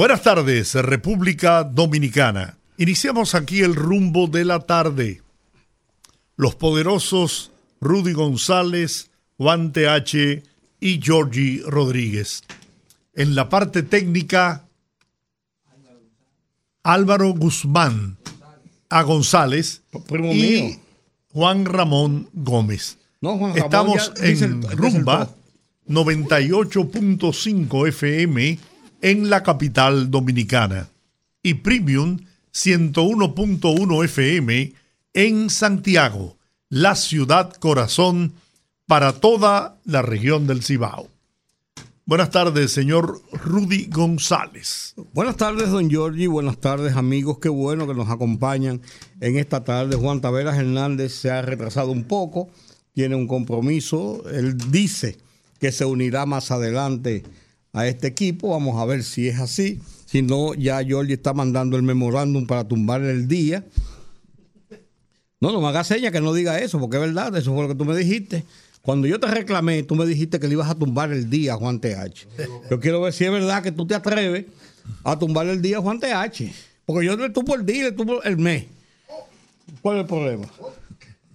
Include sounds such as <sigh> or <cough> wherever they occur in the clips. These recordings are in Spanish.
Buenas tardes, República Dominicana. Iniciamos aquí el rumbo de la tarde. Los poderosos Rudy González, Juan TH y Georgie Rodríguez. En la parte técnica, Álvaro Guzmán a González Primo y mío. Juan Ramón Gómez. No, Juan Ramón Estamos en Rumba 98.5 FM en la capital dominicana y Premium 101.1 FM en Santiago, la ciudad corazón para toda la región del Cibao. Buenas tardes, señor Rudy González. Buenas tardes, don Giorgi. Buenas tardes, amigos. Qué bueno que nos acompañan en esta tarde. Juan Taveras Hernández se ha retrasado un poco, tiene un compromiso. Él dice que se unirá más adelante a este equipo. Vamos a ver si es así. Si no, ya Giorgi está mandando el memorándum para tumbar el día. No, no me hagas seña que no diga eso, porque es verdad, eso fue lo que tú me dijiste. Cuando yo te reclamé, tú me dijiste que le ibas a tumbar el día a Juan TH. Yo quiero ver si es verdad que tú te atreves a tumbar el día a Juan TH. Porque yo le tumbo el día y le el mes. ¿Cuál es el problema?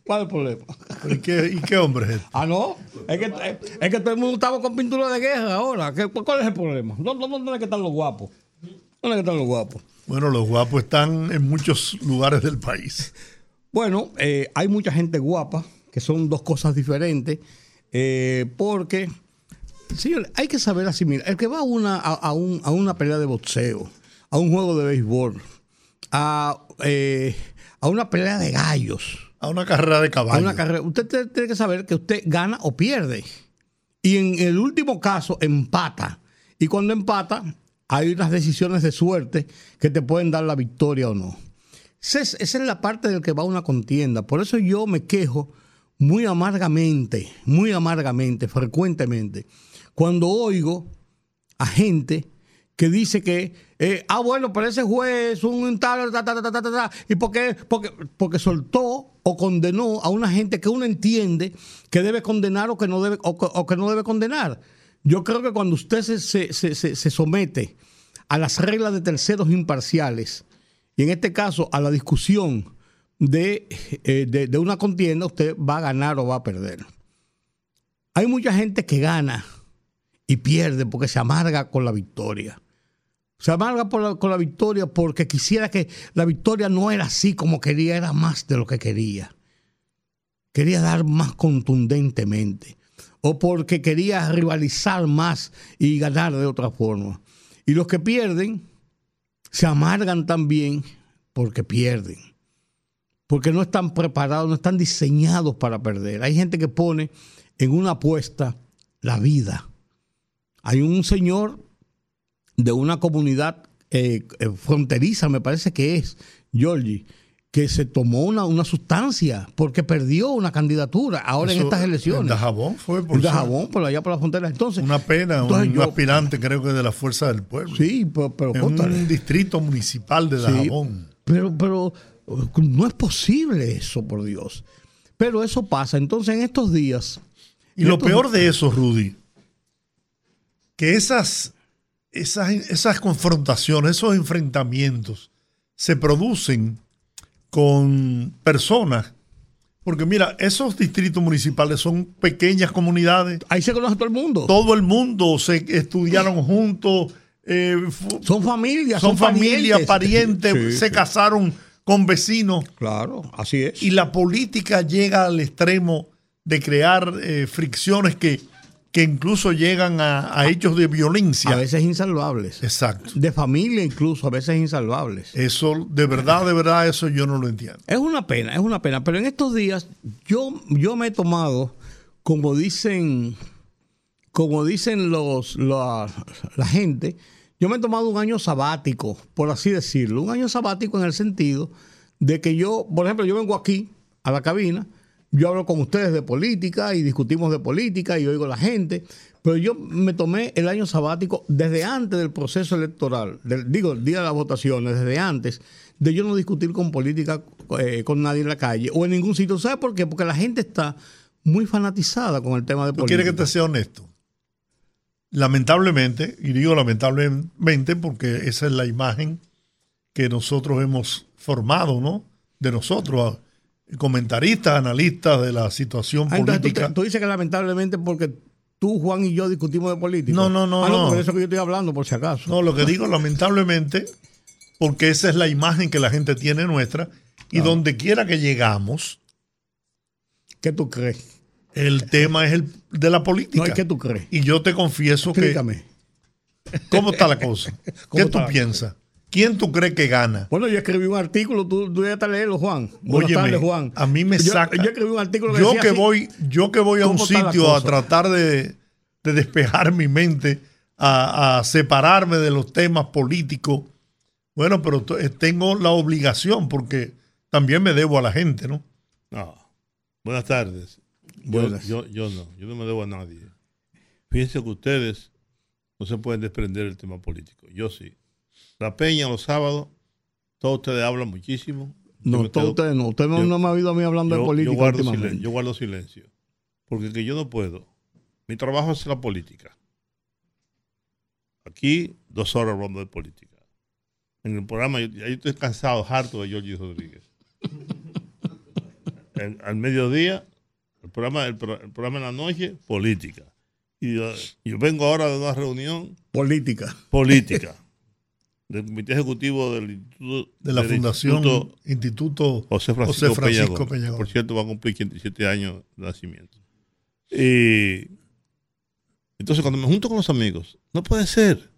¿Cuál es el problema? ¿Y qué, y qué hombre es este? <laughs> Ah, no. Es que, es que todo el mundo estaba con pintura de guerra ahora. ¿Qué- ¿Cuál es el problema? ¿Dónde, dónde es que están los guapos? ¿Dónde es que están los guapos? Bueno, los guapos están en muchos lugares del país. Bueno, eh, hay mucha gente guapa, que son dos cosas diferentes, eh, porque, señor, hay que saber asimilar. El que va a una, a, a un- a una pelea de boxeo, a un juego de béisbol, a, eh, a una pelea de gallos, A una carrera de caballo. una carrera, usted te- tiene que saber que usted gana o pierde. Y en el último caso, empata. Y cuando empata, hay unas decisiones de suerte que te pueden dar la victoria o no. Esa es, es la parte del que va una contienda. Por eso yo me quejo muy amargamente, muy amargamente, frecuentemente, cuando oigo a gente que dice que, eh, ah, bueno, pero ese juez, un tal, ta, ta, ta, y? Porque, porque soltó o condenó a una gente que uno entiende que debe condenar o que no debe, o, no debe condenar. Yo creo que cuando usted se, se- se- se- somete a las reglas de terceros imparciales, y en este caso a la discusión eh, de, de una contienda, usted va a ganar o va a perder. Hay mucha gente que gana y pierde porque se amarga con la victoria. Se amarga por la- con la victoria porque quisiera que la victoria no era así como quería, era más de lo que quería. Quería dar más contundentemente. O porque quería rivalizar más y ganar de otra forma. Y los que pierden se amargan también porque pierden. Porque no están preparados, no están diseñados para perder. Hay gente que pone en una apuesta la vida. Hay un señor de una comunidad eh, eh, fronteriza, me parece que es, Giorgi, que se tomó una, una sustancia porque perdió una candidatura ahora en estas elecciones. En Dajabón fue por En Dajabón, por allá por la frontera. Entonces, una pena, entonces un yo- aspirante creo que de la Fuerza del Pueblo. Sí, pero, pero en cóntale. un distrito municipal de Sí, Dajabón. pero, pero no es posible eso, por Dios. Pero eso pasa. Entonces, en estos días. Y lo peor de eso, Rudy, que esas, esas, esas confrontaciones, esos enfrentamientos se producen con personas. Porque mira, esos distritos municipales son pequeñas comunidades. Ahí se conoce todo el mundo. Todo el mundo se estudiaron juntos. eh, Son familias, son familias, parientes, Sí, se sí. casaron con vecinos. Claro, así es. Y la política llega al extremo de crear eh, fricciones que, que incluso llegan a, a hechos de violencia. a veces insalvables. Exacto. De familia incluso, a veces insalvables. Eso, de verdad, de verdad, eso yo no lo entiendo. Es una pena, es una pena. Pero en estos días yo, yo me he tomado, como dicen, como dicen los, la, la gente, yo yo me he tomado un año sabático, por así decirlo. Un año sabático en el sentido de que yo, por ejemplo, yo vengo aquí a la cabina, yo hablo con ustedes de política y discutimos de política y oigo a la gente, pero yo me tomé el año sabático desde antes del proceso electoral, digo, el día de las votaciones, desde antes de yo no discutir con política eh, con nadie en la calle o en ningún sitio. ¿Sabes por qué? Porque la gente está muy fanatizada con el tema de política. quiere que te sea honesto? Lamentablemente, y digo lamentablemente porque esa es la imagen que nosotros hemos formado, ¿no? De nosotros, comentaristas, analistas de la situación ah, política. Tú, dices que lamentablemente porque tú, Juan y yo discutimos de política. No, no, no. Ah, no, por eso que yo estoy hablando, por si acaso. No, lo que digo <laughs> lamentablemente, porque esa es la imagen que la gente tiene nuestra, y donde quiera que llegamos. ¿Qué tú crees? El tema es el de la política. No, ¿qué tú crees? Y yo te confieso Explícame. que. ¿Cómo está la cosa? <laughs> ¿Qué tú piensas? ¿Quién tú crees que gana? Bueno, yo escribí un artículo, tú, tú a leerlo, Juan. Oye, Juan. A mí me saca. Yo, escribí un artículo que yo que voy, Yo que voy a un sitio a tratar de, despejar mi mente, a, separarme de los temas políticos. Bueno, pero eh, tengo la obligación porque también me debo a la gente, ¿no? No. Buenas tardes. Yo, yo, no, yo no me debo a nadie. Fíjense que ustedes no se pueden desprender del tema político. Yo sí. La Peña los sábados, todos ustedes hablan muchísimo. No, todos ustedes no. Usted no, me ha oído a mí hablando de política. Yo guardo, silencio, yo guardo silencio. Porque que yo no puedo. Mi trabajo es la política. Aquí, dos horas hablando de política. En el programa, yo, yo estoy cansado, harto de Jorge Rodríguez. <laughs> al mediodía, el programa, el, programa en la noche, política. Y yo, vengo ahora de una reunión. Política. Política. Del Comité Ejecutivo del Instituto. De la Fundación Instituto, José Francisco, Por cierto, va a cumplir 87 años de nacimiento. Y entonces, cuando me junto con los amigos, no puede ser.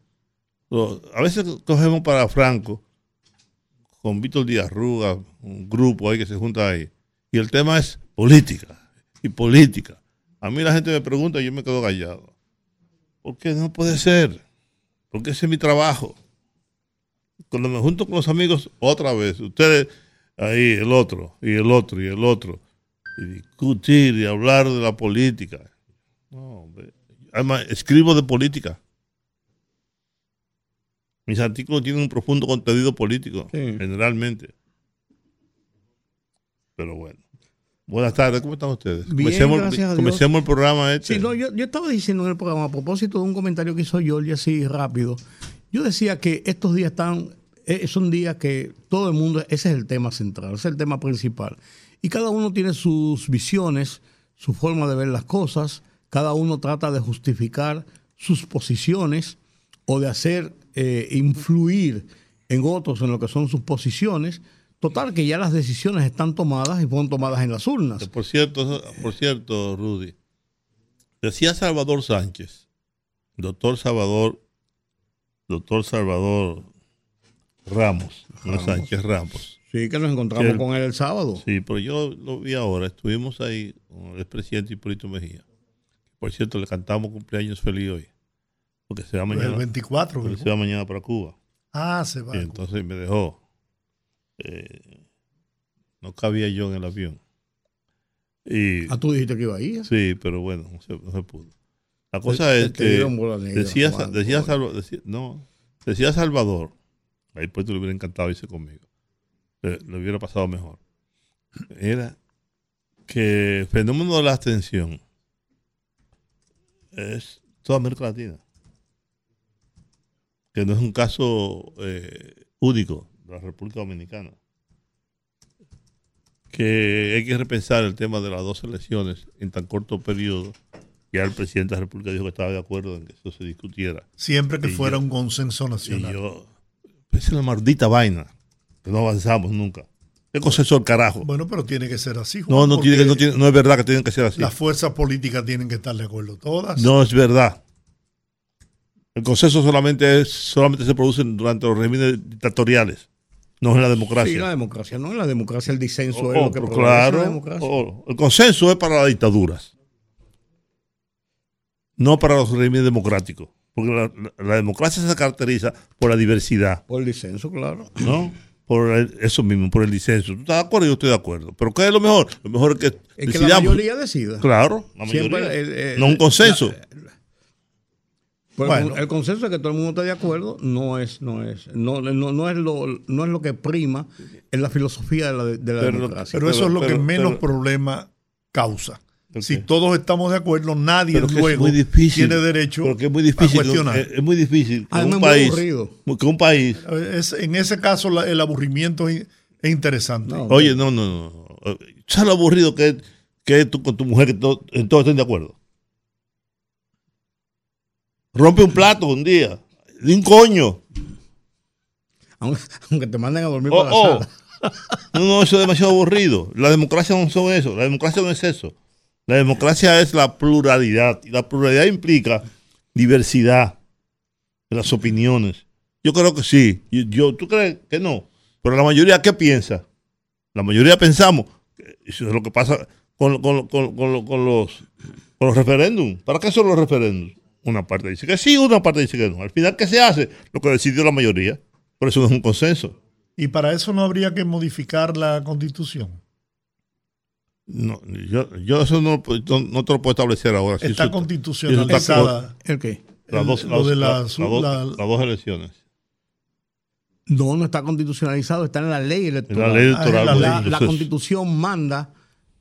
A veces cogemos para Franco, con Víctor Díaz Ruga, un grupo ahí que se junta ahí. Y el tema es política y política. A mí la gente me pregunta y yo me quedo callado. Porque no puede ser. Porque ese es mi trabajo. Cuando me junto con los amigos, otra vez, ustedes ahí, el otro, y el otro, y el otro, y discutir y hablar de la política. No, Además, escribo de política. Mis artículos tienen un profundo contenido político, generalmente. Pero bueno. Buenas tardes, ¿cómo están ustedes? Bien, comencemos, el programa este. Sí, no, yo, estaba diciendo en el programa, a propósito de un comentario que hizo Jorge así rápido, yo decía que estos días están, eh, son días que todo el mundo, ese es el tema central, ese es el tema principal. Y cada uno tiene sus visiones, su forma de ver las cosas, cada uno trata de justificar sus posiciones o de hacer eh, influir en otros en lo que son sus posiciones Total, que ya las decisiones están tomadas y fueron tomadas en las urnas. Por cierto, por cierto, Rudy, decía Salvador Sánchez, doctor Salvador, doctor Salvador Ramos, no Sánchez Ramos. Sí, que nos encontramos con él el sábado. Sí, pero yo lo vi ahora, estuvimos ahí con el expresidente Hipólito Mejía. Por cierto, le cantamos cumpleaños feliz hoy. Porque se va mañana. El 24, Se va mañana para Cuba. Ah, se va. Y entonces me dejó eh, no cabía yo en el avión. Y, ah, tú dijiste que iba ahí. Sí, pero bueno, no se, pudo. La cosa es que decía, decía, Salvador, no, decía Salvador, ahí pues tú le hubiera encantado irse conmigo, le, hubiera pasado mejor. Era que el fenómeno de la abstención es toda América Latina. Que no es un caso eh, único de la República Dominicana. Que hay que repensar el tema de las dos elecciones en tan corto periodo. Ya el presidente de la República dijo que estaba de acuerdo en que eso se discutiera. Siempre que fuera un consenso nacional. Y yo, pues es la maldita vaina, que no avanzamos nunca. ¿Qué consenso el carajo? Bueno, pero tiene que ser así. no, no, tiene, no, tiene, no es verdad que tienen que ser así. Las fuerzas políticas tienen que estar de acuerdo, todas. No es verdad. El consenso solamente, es, solamente se produce durante los regímenes dictatoriales. No es la democracia. Sí, la democracia, no es la democracia, el disenso es lo que claro, la democracia. el consenso es para las dictaduras, no para los regímenes democráticos. Porque la, la democracia se caracteriza por la diversidad. Por el disenso, claro. ¿No? por eso mismo, por el disenso. ¿Tú estás de acuerdo? Yo estoy de acuerdo. Pero ¿qué es lo mejor? Lo mejor es que, es que la mayoría decida. Claro, la mayoría. El, no un consenso. bueno. el, consenso de que todo el mundo está de acuerdo no es, no es, no, no, no es lo, no es lo que prima en la filosofía de la, de la democracia. Pero eso es lo que menos problema causa. Si todos estamos de acuerdo, nadie luego tiene derecho porque es muy difícil, a cuestionar. Es, muy difícil que un, país, que un país. en ese caso, el aburrimiento es, interesante. Oye, no, no, no. ¿Sabes lo aburrido que es, que tú con tu mujer que en todo estén de acuerdo? Rompe un plato un día, de un coño. Aunque, te manden a dormir oh, la oh. sala. No, no, eso es demasiado aburrido. La democracia no son eso. La democracia no es eso. La democracia es la pluralidad y la pluralidad implica diversidad de las opiniones. Yo creo que sí. Yo, ¿Tú crees que no? Pero la mayoría, ¿qué piensa? La mayoría pensamos, eso es lo que pasa con, con, con los, los referéndums. ¿Para qué son los referéndums? Una parte dice que sí, una parte dice que no. Al final, ¿qué se hace? Lo que decidió la mayoría. Por eso no es un consenso. ¿Y para eso no habría que modificar la constitución? No, yo, yo eso no, no, te lo puedo establecer ahora. Está constitucionalizada. ¿El qué? Las dos, de las, dos elecciones. No, no está constitucionalizado, está en la ley electoral. la ley electoral. Ah, la, constitución manda,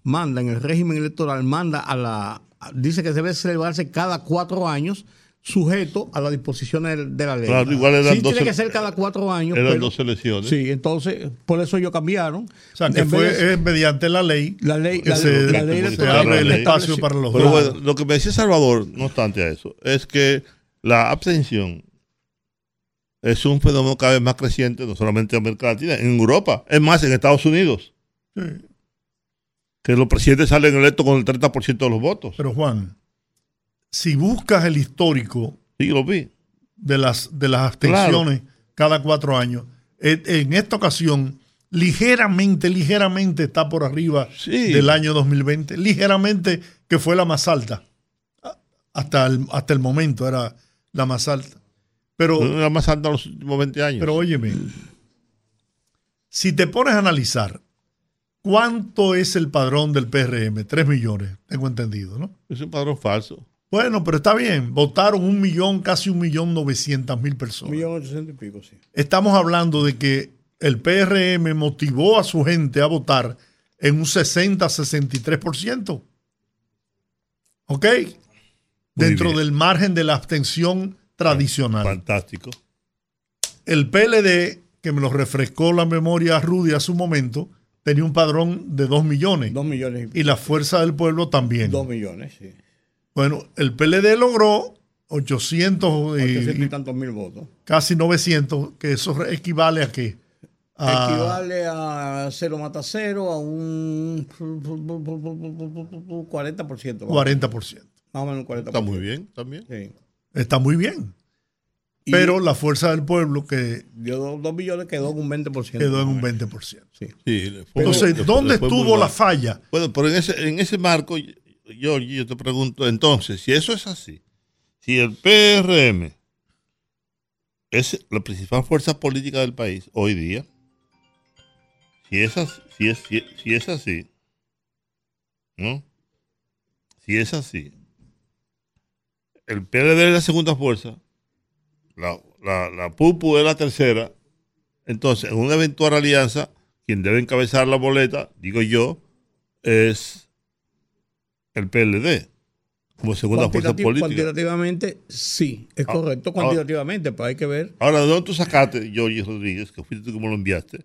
manda en el régimen electoral, manda a la, dice que debe celebrarse cada cuatro años sujeto a las disposiciones de la ley. Claro, igual sí, tiene que ser cada cuatro años. Eran dos elecciones. Sí, entonces, por eso ellos cambiaron. O sea, que fue mediante la ley. La ley, la, se, la ley se abre el espacio para los Pero bueno, lo que me decía Salvador, no obstante a eso, es que la abstención es un fenómeno cada vez más creciente, no solamente en América Latina, en Europa, es más, en Estados Unidos. Sí. Que los presidentes salen electos con el 30% de los votos. Pero Juan, si buscas el histórico De, las, de las abstenciones cada cuatro años, en esta ocasión, ligeramente, ligeramente está por arriba del año 2020, ligeramente que fue la más alta. Hasta el, hasta el momento era la más alta. Pero, la más alta en los últimos 20 años. Pero óyeme, si te pones a analizar cuánto es el padrón del PRM, 3 millones, tengo entendido, ¿no? Es un padrón falso. Bueno, pero está bien. Votaron un millón, casi un millón novecientas mil personas. Un millón ochocientos y pico, sí. Estamos hablando de que el PRM motivó a su gente a votar en un 60-63%. ¿Ok? Dentro del margen de la abstención tradicional. Fantástico. El PLD, que me lo refrescó la memoria Rudy a su momento, tenía un padrón de 2 millones. 2 millones. Y la fuerza del pueblo también. 2 millones, sí. Bueno, el PLD logró 800 y, tantos mil votos. Casi 900, que eso equivale a qué? equivale a cero mata cero, a un 40%. 40%. Más o menos un 40%. Está muy bien también. Sí. Está muy bien. Pero la fuerza del pueblo que... Dio 2 millones quedó en un 20%. Quedó en un 20%. Sí. sí Entonces, ¿dónde estuvo la falla? Bueno, pero en ese, en ese marco yo, yo te pregunto, entonces, si eso es así, si el PRM es la principal fuerza política del país hoy día, si es así, si es, si, es así ¿no? Si es así, el PLD es la segunda fuerza, la, la, la PUPU es la tercera, entonces, en una eventual alianza, quien debe encabezar la boleta, digo yo, es el PLD como segunda fuerza política. Cuantitativamente, sí, es ah, correcto, cuantitativamente, pero hay que ver. Ahora, ¿de dónde tú sacaste, Jorge Rodríguez, que fuiste tú como lo enviaste?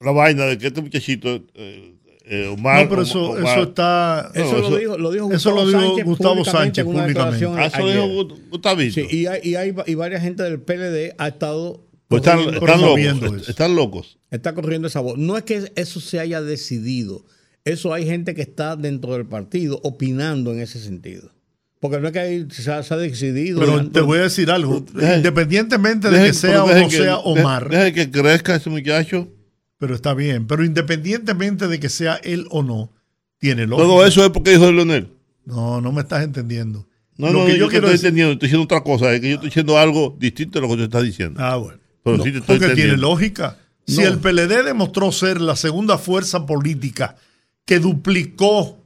La vaina de que este muchachito, eh, eh, Omar. No, pero eso, eso está. Eso, lo dijo, lo dijo Gustavo, eso lo dijo Sánchez, Gustavo Sánchez públicamente. Ah, eso lo dijo Gustavo. Sí, y, hay, y, hay, y varias gente del PLD ha estado pues están, están, locos, están, locos, Está corriendo esa voz. No es que eso se haya decidido. Eso hay gente que está dentro del partido opinando en ese sentido. Porque no es que se, ha, decidido. Pero te voy a decir algo. independientemente de que sea o no sea Omar. Deja que crezca ese muchacho. Pero está bien. Pero independientemente de que sea él o no, tiene lógica. Todo eso es porque dijo de Leonel. No, no me estás entendiendo. No, no, yo, quiero estoy entendiendo, estoy diciendo otra cosa, es que yo estoy diciendo algo distinto a lo que usted está diciendo. Ah, bueno. Pero sí te estoy porque tiene lógica. Si el PLD demostró ser la segunda fuerza política que duplicó,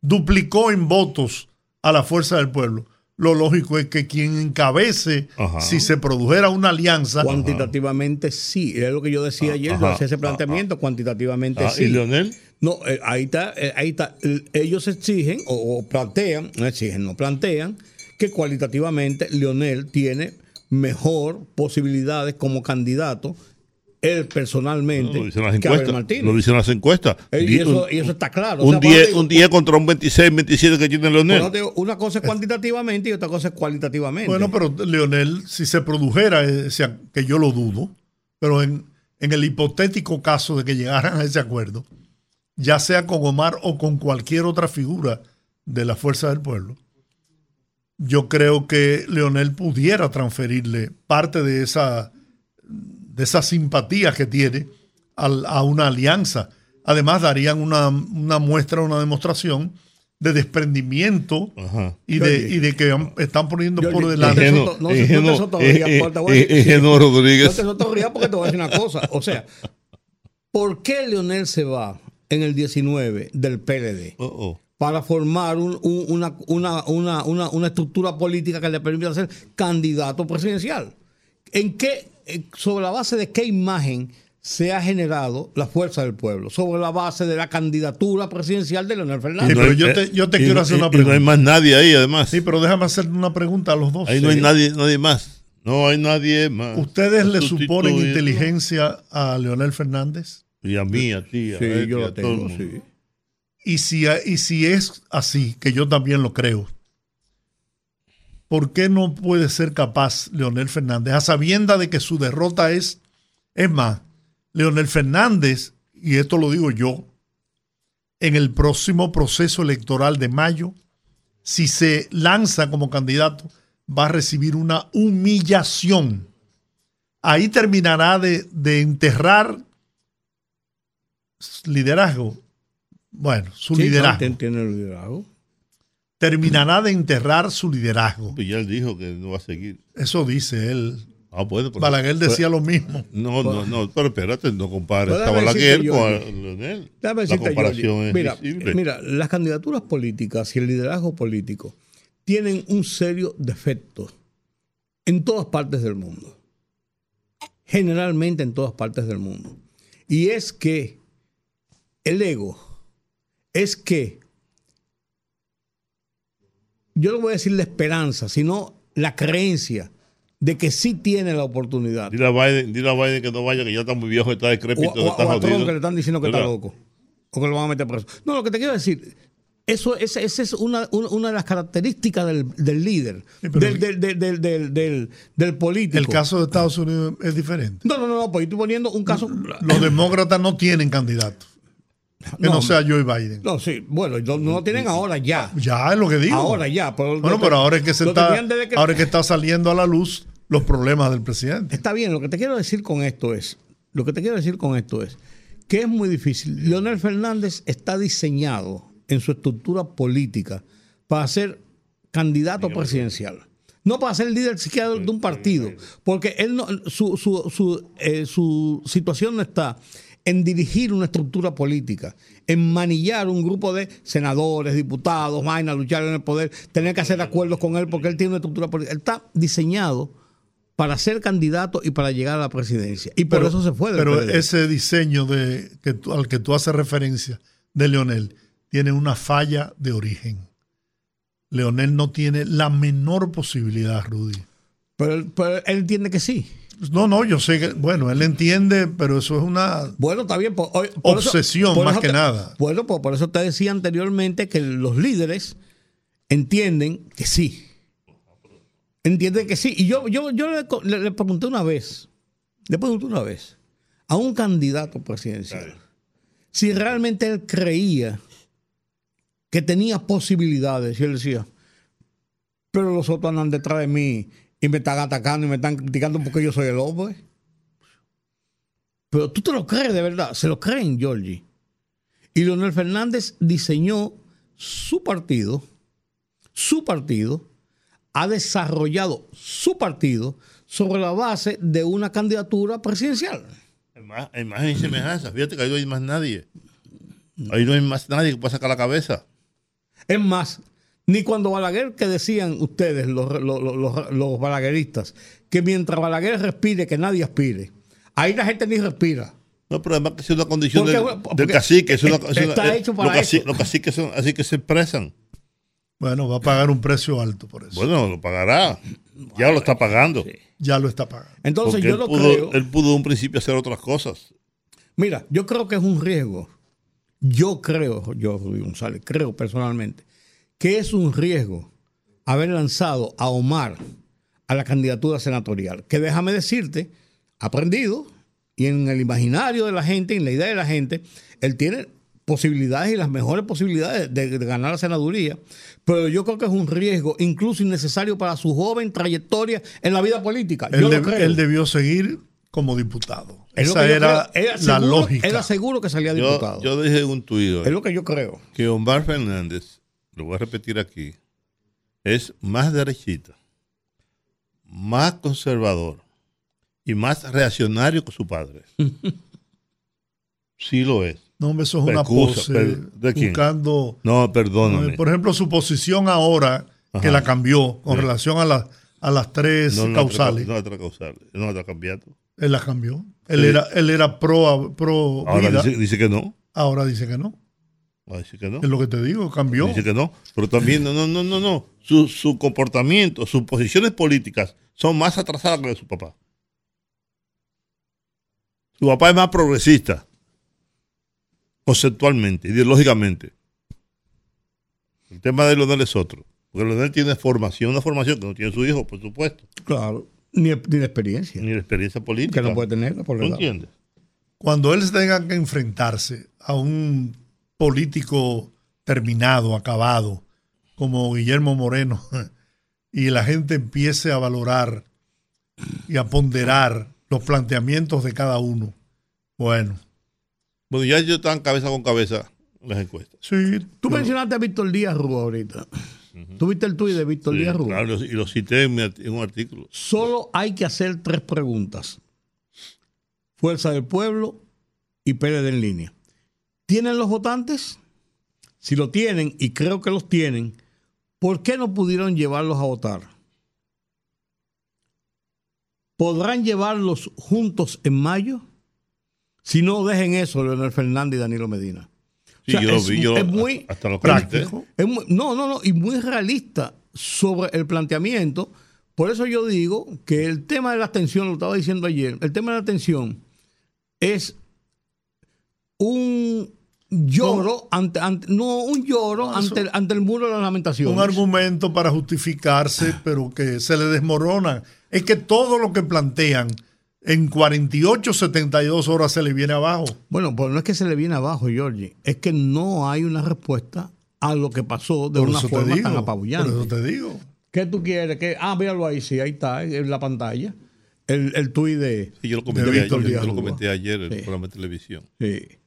duplicó en votos a la fuerza del pueblo, lo lógico es que quien encabece, si se produjera una alianza. Cuantitativamente sí, es lo que yo decía ayer, hacía ese planteamiento, cuantitativamente ah, sí. ¿Y Leonel? No, eh, ahí está, eh, ahí está. Ellos exigen o, plantean, no exigen, no plantean que cualitativamente Leonel tiene mejor posibilidades como candidato él personalmente lo dicen las encuestas, Lo dicen las encuestas. Y eso, está claro. Un, 10, un 10 contra un 26, 27 que tiene Leonel. una cosa es cuantitativamente y otra cosa es cualitativamente. Bueno, pero Leonel, si se produjera, que yo lo dudo, pero en, en el hipotético caso de que llegaran a ese acuerdo, ya sea con Omar o con cualquier otra figura de la Fuerza del Pueblo, yo creo que Leonel pudiera transferirle parte de esa de esas simpatías que tiene a, una alianza. Además, darían una, muestra, una demonstración de desprendimiento y de, y de, que están poniendo por delante. No, no, no, no Rodríguez. No te porque te voy a decir una cosa. O sea, ¿por qué Leonel se va en el 19 del PLD? Para formar una, una, una estructura política que le permita ser candidato presidencial. ¿En qué eh, sobre la base de qué imagen se ha generado la fuerza del pueblo, sobre la base de la candidatura presidencial de Leonel Fernández. pero yo te, yo te quiero hacer una pregunta. no hay más nadie ahí, además. Sí, pero déjame hacer una pregunta a los dos. Ahí no hay nadie, nadie más. No hay nadie más. ¿Ustedes le suponen inteligencia a Leonel Fernández? Y a mí, a ti, a, sí, yo lo tengo, sí. Y si, y si es así, que yo también lo creo, ¿por qué no puede ser capaz Leonel Fernández, a sabienda de que su derrota es, es más, Leonel Fernández, y esto lo digo yo, en el próximo proceso electoral de mayo, si se lanza como candidato, va a recibir una humillación. Ahí terminará de, enterrar liderazgo. Bueno, su liderazgo. liderazgo terminará de enterrar su liderazgo. Pues ya él dijo que no va a seguir. Eso dice él. Ah, puede, Balaguer decía lo mismo. No, no, no, pero espérate, no compares a Balaguer con Leonel. La comparación es mira, mira, las candidaturas políticas y el liderazgo político tienen un serio defecto en todas partes del mundo. Generalmente en todas partes del mundo. Y es que el ego, es que yo no voy a decir la esperanza, sino la creencia de que sí tiene la oportunidad. Dile a Biden, dile a Biden que no vaya, que ya está muy viejo, está decrépito, o, está o a Trump que le están diciendo que está loco. O que lo van a meter preso. No, lo que te quiero decir, eso, esa, es una, una, de las características del, del líder, del, del, del, del, político. El caso de Estados Unidos es diferente. No, no, no, pues estoy poniendo un caso. Los demócratas no tienen candidatos. Que no, sea Joe Biden. No, sí, bueno, no, lo tienen ahora ya. Ya es lo que digo. Ahora ya. bueno, pero ahora es que se está, ahora es que está saliendo a la luz los problemas del presidente. Está bien, lo que te quiero decir con esto es, lo que te quiero decir con esto es que es muy difícil. Leonel Fernández está diseñado en su estructura política para ser candidato presidencial. No para ser líder siquiera de un partido, porque él no, su, su, su, eh, su situación no está en dirigir una estructura política, en manillar un grupo de senadores, diputados, vainas, luchar en el poder, tener que hacer acuerdos con él porque él tiene una estructura política. Él está diseñado para ser candidato y para llegar a la presidencia. Y por eso se fue. pero ese diseño de, que al que tú haces referencia de Leonel tiene una falla de origen. Leonel no tiene la menor posibilidad, Rudy. pero él entiende que sí. No, no, yo sé que, bueno, él entiende, pero eso es una bueno, está bien, obsesión más que nada. Bueno, pues por eso te decía anteriormente que los líderes entienden que sí. Entienden que sí. Y yo, yo, yo le, pregunté una vez, le pregunté una vez a un candidato presidencial si realmente él creía que tenía posibilidades. Y él decía, pero los otros andan detrás de mí y me están atacando y me están criticando porque yo soy el hombre. Pero tú te lo crees de verdad, se lo creen, Georgie. Y Leonel Fernández diseñó su partido, su partido, ha desarrollado su partido sobre la base de una candidatura presidencial. Hay más, y semejanza. Fíjate que ahí no hay más nadie. Ahí no hay más nadie que pueda sacar la cabeza. Es más, ni cuando Balaguer, que decían ustedes, los, los, balagueristas, que mientras Balaguer respire, que nadie aspire. Ahí la gente ni respira. No, pero además que es una condición del, cacique. Es una, está hecho para eso. Los caciques son así que se expresan. Bueno, va a pagar un precio alto por eso. Bueno, lo pagará. Ya lo está pagando. Ya lo está pagando. Entonces yo lo creo. Él pudo de un principio hacer otras cosas. Mira, yo creo que es un riesgo. Yo creo, yo, González, creo personalmente, que es un riesgo haber lanzado a Omar a la candidatura senatorial. Que déjame decirte, aprendido y en el imaginario de la gente, en la idea de la gente, él tiene posibilidades y las mejores posibilidades de, ganar la senaduría, pero yo creo que es un riesgo incluso innecesario para su joven trayectoria en la vida política. Él, debió seguir como diputado. Esa era, la lógica. Era seguro que salía diputado. Yo, dije un tuit. Es lo que yo creo. Que Omar Fernández, lo voy a repetir aquí, es más derechita, más conservador y más reaccionario que su padre. <laughs> sí lo es. No, eso es una pose. ¿De buscando. No, perdóname. Por ejemplo, su posición ahora, que la cambió con relación a, a las tres causales. no, otra causal. No, otra cambiado. Él la cambió. Él, era, él era pro, pro Ahora Dice, que no. Ahora dice que no. Ahora dice que no. Es lo que te digo, cambió. Dice que no. Pero también, no, no, no, no, no. Su, su comportamiento, sus posiciones políticas son más atrasadas que las de su papá. Su papá es más progresista conceptualmente, ideológicamente. El tema de Leonel es otro. Porque Leonel tiene formación, una formación que no tiene su hijo, por supuesto. Claro, ni, ni la experiencia. Ni la experiencia política. Que no puede tener por ¿No entiendes? Cuando él tenga que enfrentarse a un político terminado, acabado, como Guillermo Moreno, <laughs> y la gente empiece a valorar y a ponderar los planteamientos de cada uno, bueno, bueno, ya ellos están cabeza con cabeza las encuestas. Sí. Tú mencionaste a Víctor Díaz Rúa ahorita. ¿Tú viste el tuit de Víctor Díaz Rúa? Claro, y lo cité en, un artículo. Solo hay que hacer tres preguntas. Fuerza del Pueblo y PLD en línea. ¿Tienen los votantes? Si lo tienen, y creo que los tienen, ¿por qué no pudieron llevarlos a votar? ¿Podrán llevarlos juntos en mayo? Si no, dejen eso, Leonel Fernández y Danilo Medina. Sí, yo vi, yo es muy hasta lo práctico. no, no, no, y muy realista sobre el planteamiento. Por eso yo digo que el tema de la atención, lo estaba diciendo ayer, el tema de la atención es un lloro ante, no un lloro ante, el, ante el muro de la lamentación. Un argumento para justificarse, pero que se le desmorona. Es que todo lo que plantean en 48, 72 horas se le viene abajo. Bueno, pues no es que se le viene abajo, Georgie, es que no hay una respuesta a lo que pasó de una forma tan apabullante. Por eso te digo. ¿Qué tú quieres? que Ah, míralo ahí, sí, ahí está, en la pantalla. El, el tuit de. Sí, yo lo comenté, ayer, yo lo comenté ayer en el programa de televisión. Sí.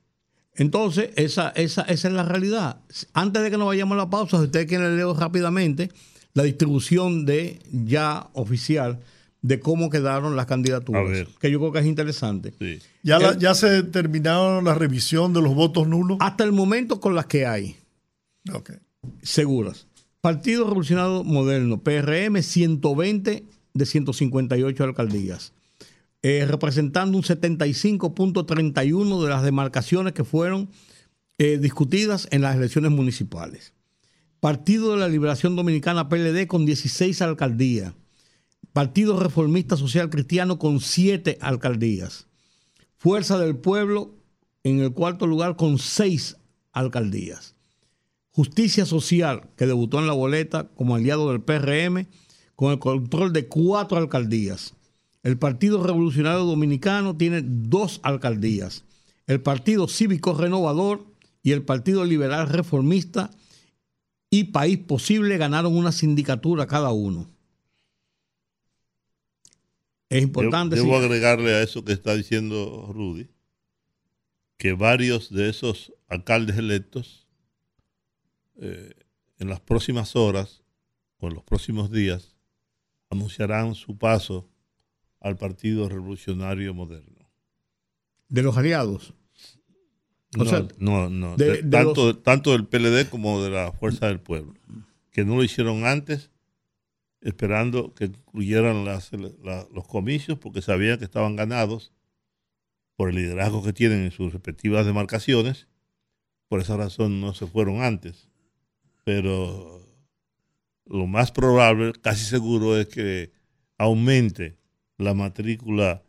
Entonces, esa, esa, esa es la realidad. Antes de que nos vayamos a la pausa, si ustedes quieren leer rápidamente la distribución de ya oficial de cómo quedaron las candidaturas, que yo creo que es interesante. ¿Ya, ¿Ya se terminaron la revisión de los votos nulos? Hasta el momento con las que hay. Seguras. Partido Revolucionario Moderno, PRM, 120 de 158 alcaldías, eh, representando un 75.31 de las demarcaciones que fueron eh, discutidas en las elecciones municipales. Partido de la Liberación Dominicana, PLD, con 16 alcaldías Partido Reformista Social Cristiano con siete alcaldías. Fuerza del Pueblo en el cuarto lugar con seis alcaldías. Justicia Social, que debutó en la boleta como aliado del PRM, con el control de cuatro alcaldías. El Partido Revolucionario Dominicano tiene dos alcaldías. El Partido Cívico Renovador y el Partido Liberal Reformista y País Posible ganaron una sindicatura cada uno. Es importante. debo agregarle a eso que está diciendo Rudy, que varios de esos alcaldes electos eh, en las próximas horas o en los próximos días anunciarán su paso al Partido Revolucionario Moderno. ¿De los aliados? no, no, tanto, tanto del PLD como de la Fuerza del Pueblo, que no lo hicieron antes, esperando que incluyeran los comicios porque sabían que estaban ganados por el liderazgo que tienen en sus respectivas demarcaciones. Por esa razón no se fueron antes. Pero lo más probable, casi seguro, es que aumente la matrícula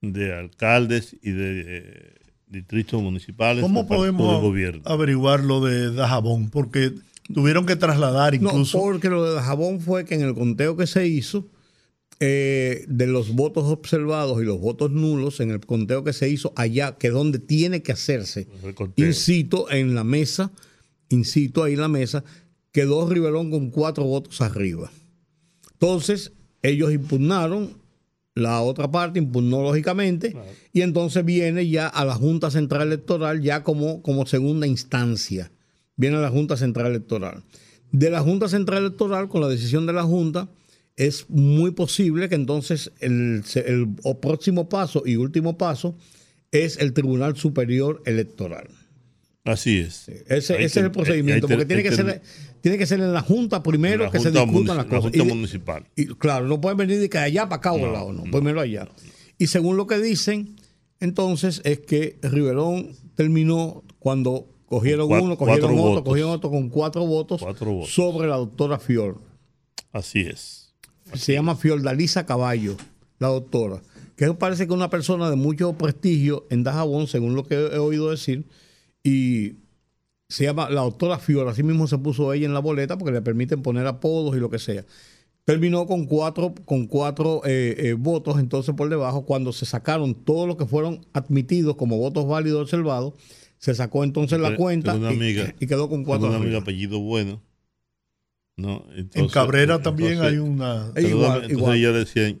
de alcaldes y de eh, distritos municipales. ¿Cómo podemos averiguar lo de Dajabón? Porque tuvieron que trasladar incluso. No, porque lo de Dajabón fue que en el conteo que se hizo, eh, de los votos observados y los votos nulos, en el conteo que se hizo allá, que es donde tiene que hacerse, incito en la mesa, incito ahí en la mesa, quedó Riverón con cuatro votos arriba. Entonces, ellos impugnaron, la otra parte impugnó lógicamente, y entonces viene ya a la Junta Central Electoral ya como, como segunda instancia. Viene a la Junta Central Electoral. De la Junta Central Electoral, con la decisión de la Junta, es muy posible que entonces el, el próximo paso y último paso es el Tribunal Superior Electoral. Así es. Ese, es el procedimiento, porque tiene que, ser, tiene que ser en la Junta primero que se discutan las cosas. La Junta Municipal. Y, claro, no pueden venir de allá para acá o no, lado, no, primero allá. Y según lo que dicen, entonces es que Riverón terminó cuando cogieron uno, cogieron otro, cogieron otro con cuatro votos, sobre la doctora Fior. Así es. Se llama Fiordalisa Caballo, la doctora, que parece que es una persona de mucho prestigio en Dajabón, según lo que he oído decir y se llama la doctora Fiora, así mismo se puso ella en la boleta porque le permiten poner apodos y lo que sea. Terminó con cuatro, con cuatro eh, eh, votos entonces por debajo. Cuando se sacaron todos los que fueron admitidos como votos válidos observados, se sacó entonces la cuenta y, quedó con cuatro. Una amiga apellido bueno. ¿no? en Cabrera también hay una. Igual, entonces ella decía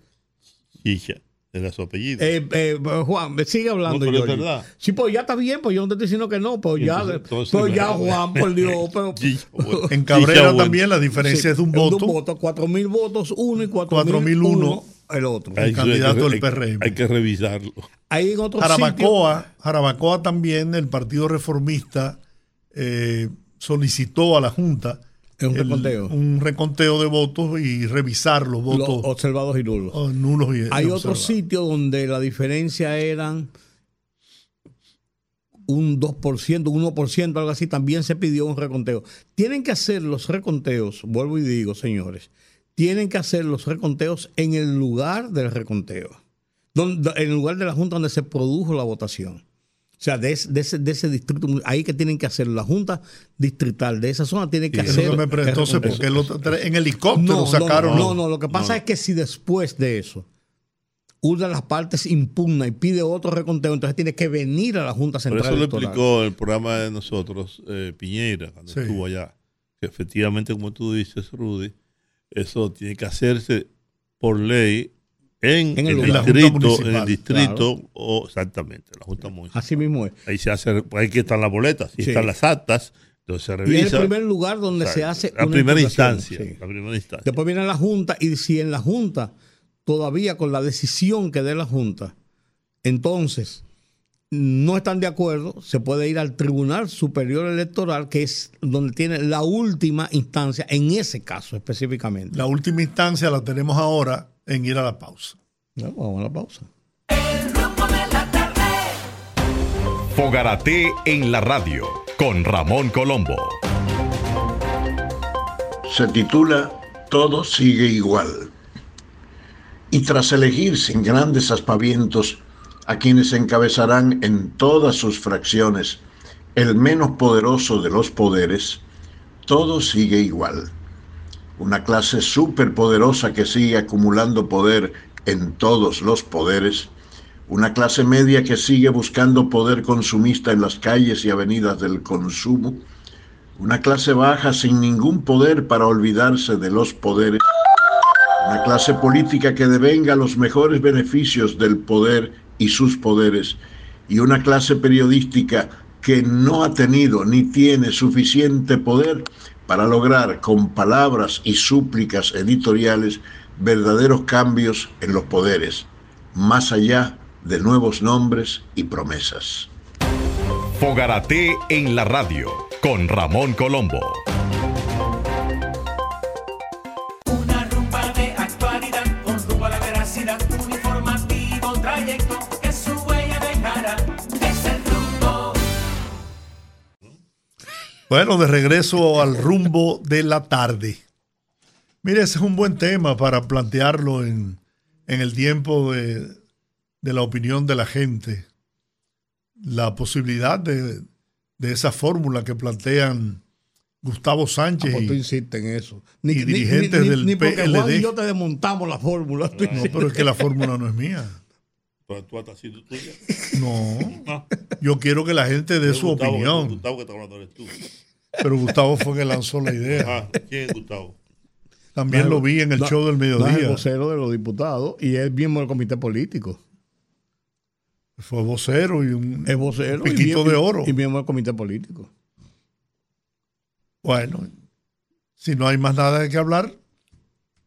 Chicha. Era su apellido. Eh, eh, Juan, sigue hablando. No, pero es verdad. Sí, pues ya está bien, pues yo no te estoy diciendo que no, pues ya, pues ya Juan, por <laughs> Dios. Pero, en Cabrera también la diferencia es de un voto. Un voto, cuatro mil votos uno y cuatro, mil uno el otro. El candidato del PRM. Hay que revisarlo. Hay en otros Jarabacoa, Jarabacoa también, el Partido Reformista eh, solicitó a la Junta un reconteo. un reconteo de votos y revisar los votos. observados y nulos. Oh, nulos y, Hay otro sitio donde la diferencia eran un 2%, un 1%, algo así, también se pidió un reconteo. Tienen que hacer los reconteos, vuelvo y digo, señores, tienen que hacer los reconteos en el lugar del reconteo, donde, en el lugar de la Junta donde se produjo la votación. O sea, de, ese, distrito, ahí que tienen que hacer la Junta Distrital de esa zona, tiene que hacer. Me entonces, porque en helicóptero no, sacaron? No, no, lo que pasa es que si después de eso una de las partes impugna y pide otro reconteo, entonces tiene que venir a la Junta Central. Por eso lo explicó el programa de nosotros, eh, Piñeira, cuando estuvo allá. Que efectivamente, como tú dices, Rudy, eso tiene que hacerse por ley en, el, distrito, en el distrito, o exactamente, la Junta Municipal. Así mismo es. Ahí se hace, ahí que están las boletas, y están las actas, entonces se revisa. Y es el primer lugar donde se hace la primera instancia, la primera instancia. Después viene la Junta, y si en la Junta, todavía con la decisión que dé la Junta, entonces no están de acuerdo, se puede ir al Tribunal Superior Electoral, que es donde tiene la última instancia, en ese caso específicamente. La última instancia la tenemos ahora en ir a la pausa. vamos a la pausa. Fogarate en la radio con Ramón Colombo. Se titula Todo sigue igual. Y tras elegir sin grandes aspavientos a quienes encabezarán en todas sus fracciones el menos poderoso de los poderes, todo sigue igual una clase superpoderosa que sigue acumulando poder en todos los poderes, una clase media que sigue buscando poder consumista en las calles y avenidas del consumo, una clase baja sin ningún poder para olvidarse de los poderes, una clase política que devenga los mejores beneficios del poder y sus poderes, y una clase periodística que no ha tenido ni tiene suficiente poder para lograr con palabras y súplicas editoriales verdaderos cambios en los poderes, más allá de nuevos nombres y promesas. Fogarate en la radio con Ramón Colombo. Bueno, de regreso al rumbo de la tarde. Mire, ese es un buen tema para plantearlo en, en el tiempo de, de la opinión de la gente la posibilidad de, de esa fórmula que plantean Gustavo Sánchez Ah, pues tú y, insistes en eso. y dirigentes del ni porque Juan PLD. y yo te desmontamos la fórmula. tú No, pero es que la fórmula no es mía. Pero tú estás haciendo tuya. No, No. yo quiero que la gente dé su Gustavo, opinión. Gustavo que está hablando eres tú. Pero Gustavo fue que lanzó la idea. Ah, ¿quién es Gustavo? También lo vi en el No, show del no es el mediodía. vocero de los diputados y es miembro del comité político. Fue vocero y un Es vocero. y piquito mie- de oro. Y miembro del comité político. Bueno, si no hay más nada de qué hablar,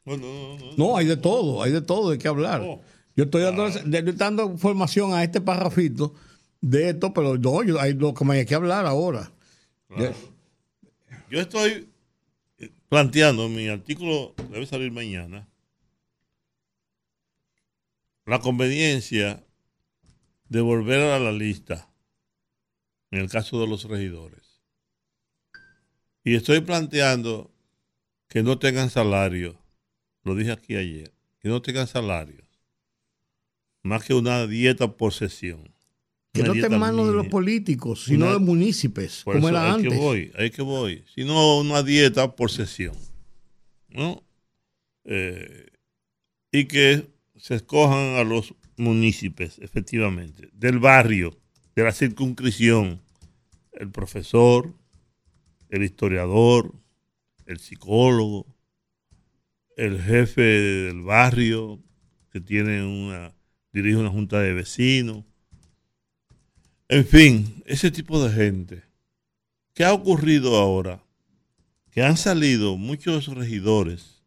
No, no, no, no. No, hay de todo, hay de todo de qué hablar. Oh. Yo estoy dando, información a este parrafito de esto, pero no, yo, hay lo que me hay que hablar ahora. Ya- Yo estoy eh, planteando, mi artículo debe salir mañana, la conveniencia de volver a la lista en el caso de los regidores. Y estoy planteando que no tengan salario, lo dije aquí ayer, que no tengan salarios, más que una dieta por sesión. Que no esté en manos de los políticos, sino Una- de municipios, como eso, era ahí antes. que voy, ahí que voy. Sino una dieta por sesión. ¿No? Eh, y que se escojan a los municipios, efectivamente, del barrio, de la circunscripción, el profesor, el historiador, el psicólogo, el jefe del barrio, que tiene una, dirige una junta de vecinos. En fin, ese tipo de gente. ¿Qué ha ocurrido ahora? Que han salido muchos regidores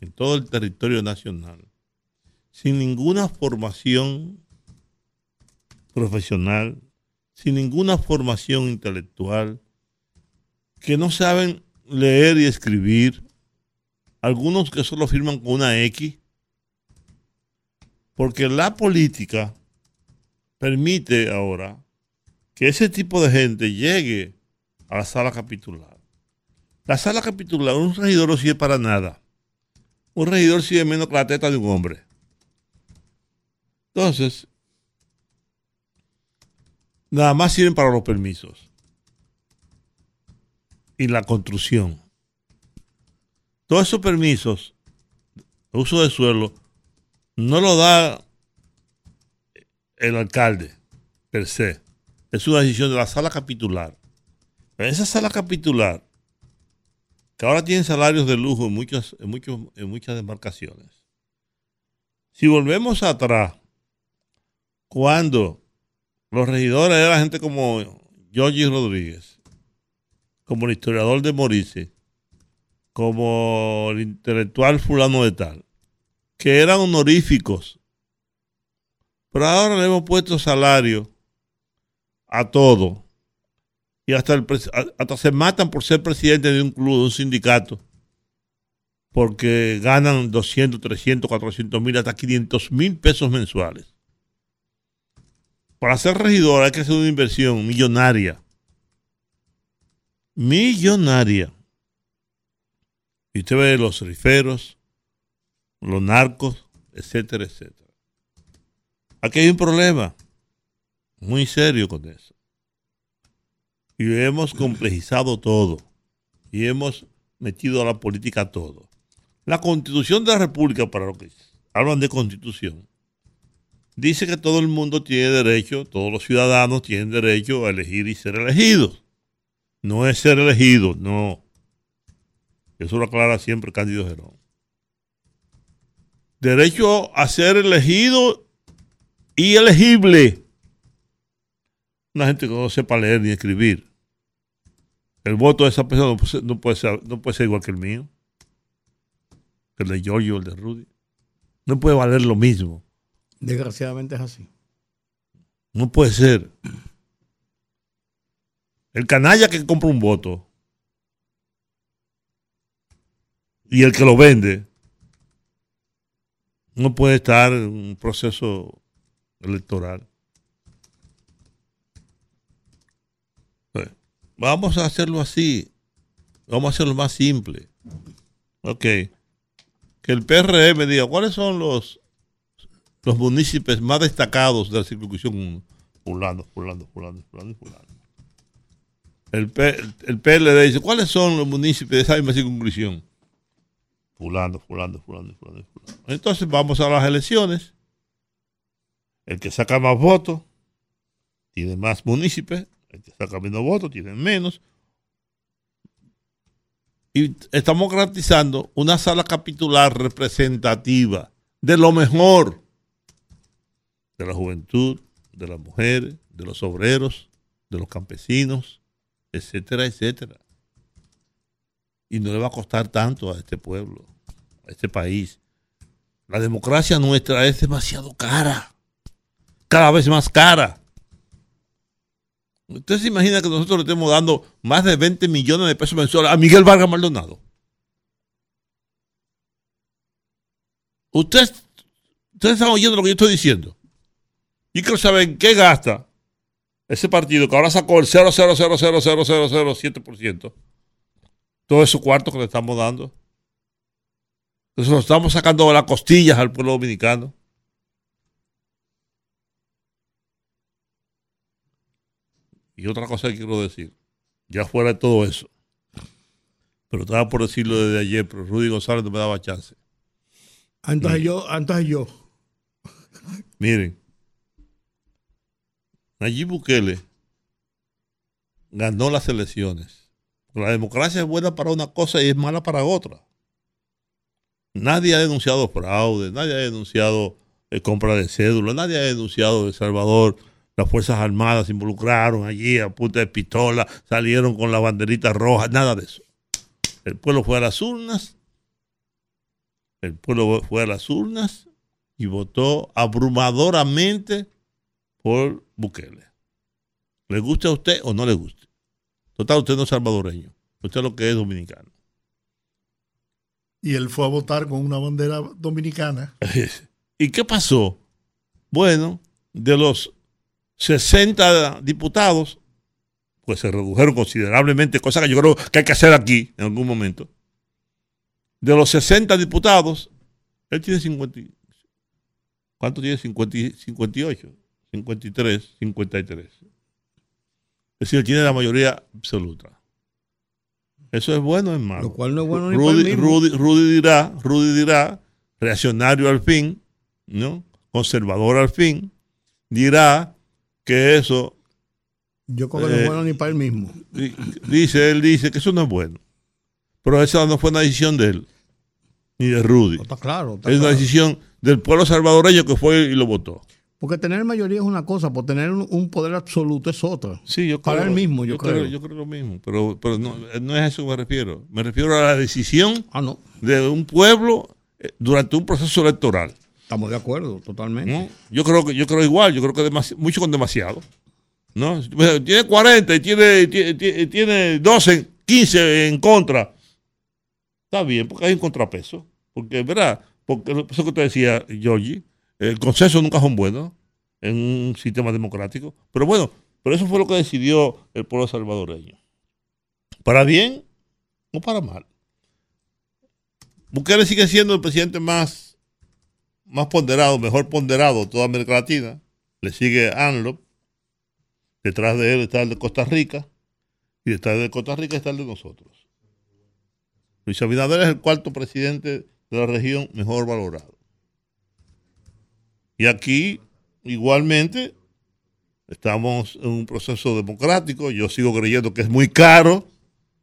en todo el territorio nacional sin ninguna formación profesional, sin ninguna formación intelectual, que no saben leer y escribir, algunos que solo firman con una X, porque la política permite ahora que ese tipo de gente llegue a la sala capitular. La sala capitular, un regidor no sirve para nada. Un regidor sirve menos que la teta de un hombre. Entonces, nada más sirven para los permisos y la construcción. Todos esos permisos, uso de suelo, no lo da el alcalde per se. Es una decisión de la sala capitular. Pero esa sala capitular, que ahora tiene salarios de lujo en, muchas en, muchos, en muchas demarcaciones. Si volvemos atrás, cuando los regidores eran gente como Georgie Rodríguez, como el historiador de Morice, como el intelectual fulano de tal, que eran honoríficos, pero ahora le hemos puesto salario a todo. Y hasta, hasta se matan por ser presidente de un club, de un sindicato, porque ganan 200, 300, 400 mil, hasta 500 mil pesos mensuales. Para ser regidor hay que hacer una inversión millonaria. Millonaria. Y usted ve los riferos, los narcos, etcétera, etcétera. Aquí hay un problema muy serio con eso. Y hemos complejizado todo. Y hemos metido a la política todo. La constitución de la República, para lo que hablan de constitución, dice que todo el mundo tiene derecho, todos los ciudadanos tienen derecho a elegir y ser elegidos. No es ser elegido, no. Eso lo aclara siempre Cándido Gerón. Derecho a ser elegido y elegible. Una gente que no sepa leer ni escribir. El voto de esa persona no puede ser, no puede ser, no puede ser igual que el mío. que el de Giorgio el de Rudy. No puede valer lo mismo. Desgraciadamente es así. No puede ser. El canalla que compra un voto y el que lo vende no puede estar en un proceso electoral. Pues, vamos a hacerlo así. Vamos a hacerlo más simple. Ok. Que el PRM diga cuáles son los, los municipios más destacados de la circunscripción 1. Fulano, fulano, fulano, fulano, fulano. El, P- PLD dice, ¿cuáles son los municipios de esa misma circunscripción? Fulano, fulano, fulano, fulano. Entonces vamos a las elecciones. El que saca más votos tiene más municipios. Saca menos votos tiene menos. Y estamos garantizando una sala capitular representativa de lo mejor de la juventud, de las mujeres, de los obreros, de los campesinos, etcétera, etcétera. Y no le va a costar tanto a este pueblo, a este país. La democracia nuestra es demasiado cara, cada vez más cara. ¿Usted se imagina que nosotros le estemos dando más de 20 millones de pesos mensuales a Miguel Vargas Maldonado? Usted, ustedes están oyendo lo que yo estoy diciendo. Y quiero saber en qué gasta ese partido que ahora sacó el 0,0000007%. Todo esos cuartos que le estamos dando. Entonces lo estamos sacando las costillas al pueblo dominicano. Y otra cosa que quiero decir, ya fuera de todo eso, pero estaba por decirlo desde ayer, pero Rudy González no me daba chance. Entonces yo, entonces yo. Miren, Nayib Bukele ganó las elecciones. La democracia es buena para una cosa y es mala para otra. Nadie ha denunciado fraude, nadie ha denunciado eh, compra de cédula, nadie ha denunciado de El Salvador. Las Fuerzas Armadas se involucraron allí a punta de pistola, salieron con la banderita roja, nada de eso. El pueblo fue a las urnas, el pueblo fue a las urnas y votó abrumadoramente por Bukele. ¿Le guste a usted o no le guste? Total, usted no es salvadoreño. Usted lo que es dominicano. Y él fue a votar con una bandera dominicana. <laughs> ¿Y qué pasó? Bueno, de los 60 diputados, pues se redujeron considerablemente, cosa que yo creo que hay que hacer aquí en algún momento. De los 60 diputados, él tiene 50. y- ¿Cuánto tiene? 50 y- 58, 53, 53. Es decir, él tiene la mayoría absoluta. Eso es bueno o es malo. Lo cual no es bueno ni Rudy, mismo. Rudy, Rudy dirá, Rudy dirá, reaccionario al fin, ¿no? Conservador al fin, dirá que eso, Yo creo que no es Eh, bueno ni para él mismo. di- dice, él dice que eso no es bueno. Pero esa no fue una decisión de él, ni de Rudy. No, está claro. está Es una claro. decisión del pueblo salvadoreño que fue y lo votó. Porque tener mayoría es una cosa, por tener un, poder absoluto es otra. Sí, yo Para creo, él mismo, yo creo. Yo creo lo mismo, pero, pero no, no es a eso que me refiero. Me refiero a la decisión Ah, no. de un pueblo eh, durante un proceso electoral. Estamos de acuerdo, totalmente. Yo creo que yo creo igual, yo creo que mucho con demasiado. ¿no? Tiene 40 y tiene, tiene, tiene- tiene 12, 15 en contra. Está bien, porque hay un contrapeso. Porque, ¿verdad? Porque eso que te decía, Georgie, el consenso nunca son buenos en un sistema democrático. Pero bueno, pero eso fue lo que decidió el pueblo salvadoreño. ¿Para bien o para mal? Bukele sigue siendo el presidente más más ponderado, mejor ponderado de toda América Latina. Le sigue ANLOP. Detrás de él está el de Costa Rica. Y detrás de Costa Rica está el de nosotros. Luis Abinader es el cuarto presidente de la región mejor valorado. Y aquí, igualmente, estamos en un proceso democrático. Yo sigo creyendo que es muy caro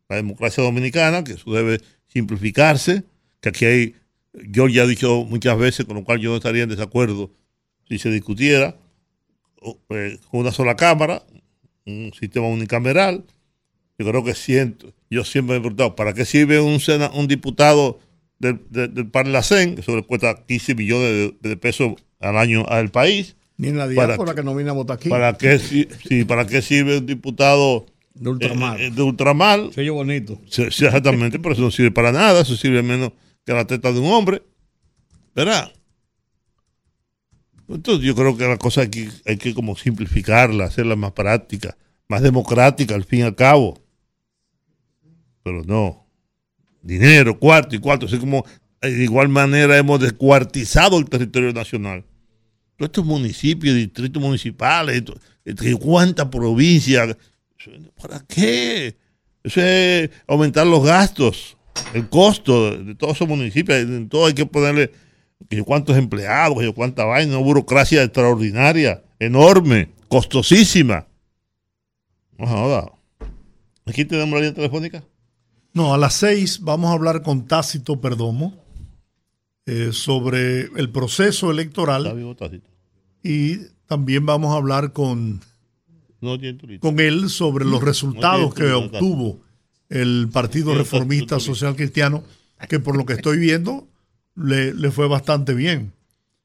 la democracia dominicana, que eso debe simplificarse, que aquí hay yo ya he dicho muchas veces, con lo cual yo no estaría en desacuerdo si se discutiera eh, con una sola cámara, un sistema unicameral. Yo creo que siento, yo siempre me he preguntado, ¿para qué sirve un, sena- un diputado del, del, del Parlacén, que eso le cuesta 15 millones de, de pesos al año al país. Ni en la ¿Para diáspora que no viene a votar aquí. ¿Para qué, si- sí, ¿Para qué sirve un diputado de ultramar. eh, eh, de ultramar? Sello bonito. Exactamente, pero eso no sirve para nada, eso sirve menos que la teta de un hombre. ¿Verdad? Entonces yo creo que la cosa hay que, hay que como simplificarla, hacerla más práctica, más democrática al fin y al cabo. Pero no. Dinero, cuarto y cuarto. Así como eh, de igual manera hemos descuartizado el territorio nacional. Todos estos municipios, distritos municipales, cuántas provincias. ¿Para qué? Eso es aumentar los gastos, el costo de, todos esos municipios. En todo hay que ponerle que cuántos empleados, que cuánta vaina, una burocracia extraordinaria, enorme, costosísima. No joda. Aquí tenemos la línea telefónica. No, a las seis vamos a hablar con Tácito Perdomo eh, sobre el proceso Está electoral vivo y también vamos a hablar con, No con él sobre los resultados que obtuvo el Partido Reformista. Social Cristiano, que por lo que estoy viendo le, le fue bastante bien.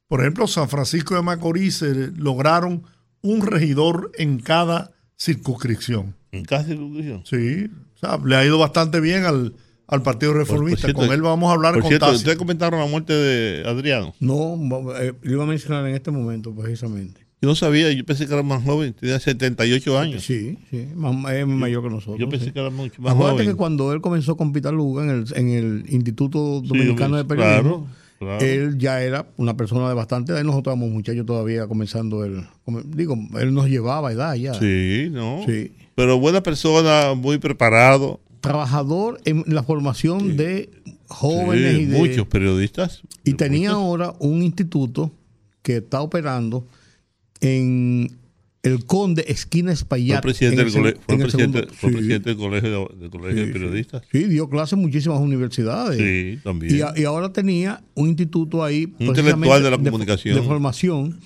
Por ejemplo, San Francisco de Macorís eh, lograron un regidor en cada circunscripción. En cada circunscripción. Sí, o sea, le ha ido bastante bien al, al Partido Reformista. cierto, con él vamos a hablar Por con cierto, ustedes comentaron la muerte de Adriano. No, eh, lo iba a mencionar en este momento precisamente. Yo no sabía, yo pensé que era más joven, tenía 78 años. Sí, sí, más- es mayor que nosotros. Yo pensé sí. que era mucho más Acuérdate joven. que cuando él comenzó con Pitaluga en el, en el Instituto Sí, Dominicano de Periodismo, Claro, claro. él ya era una persona de bastante edad. y Nosotros éramos muchachos todavía comenzando el. Digo, él nos llevaba edad ya. Sí, ¿no? Sí. Pero buena persona, muy preparado. Trabajador en la formación de jóvenes y de. muchos periodistas. Y tenía Muchos. ahora un instituto que está operando en el Conde, esquina Fue Espaillat. presidente, en del el cole- seg- fue en el presidente, segundo- fue sí, presidente del colegio, de, del colegio de sí, periodistas. Sí, dio clases en muchísimas universidades. Sí, también. Y, a- y ahora tenía un instituto ahí. intelectual precisamente de la comunicación. De, formación.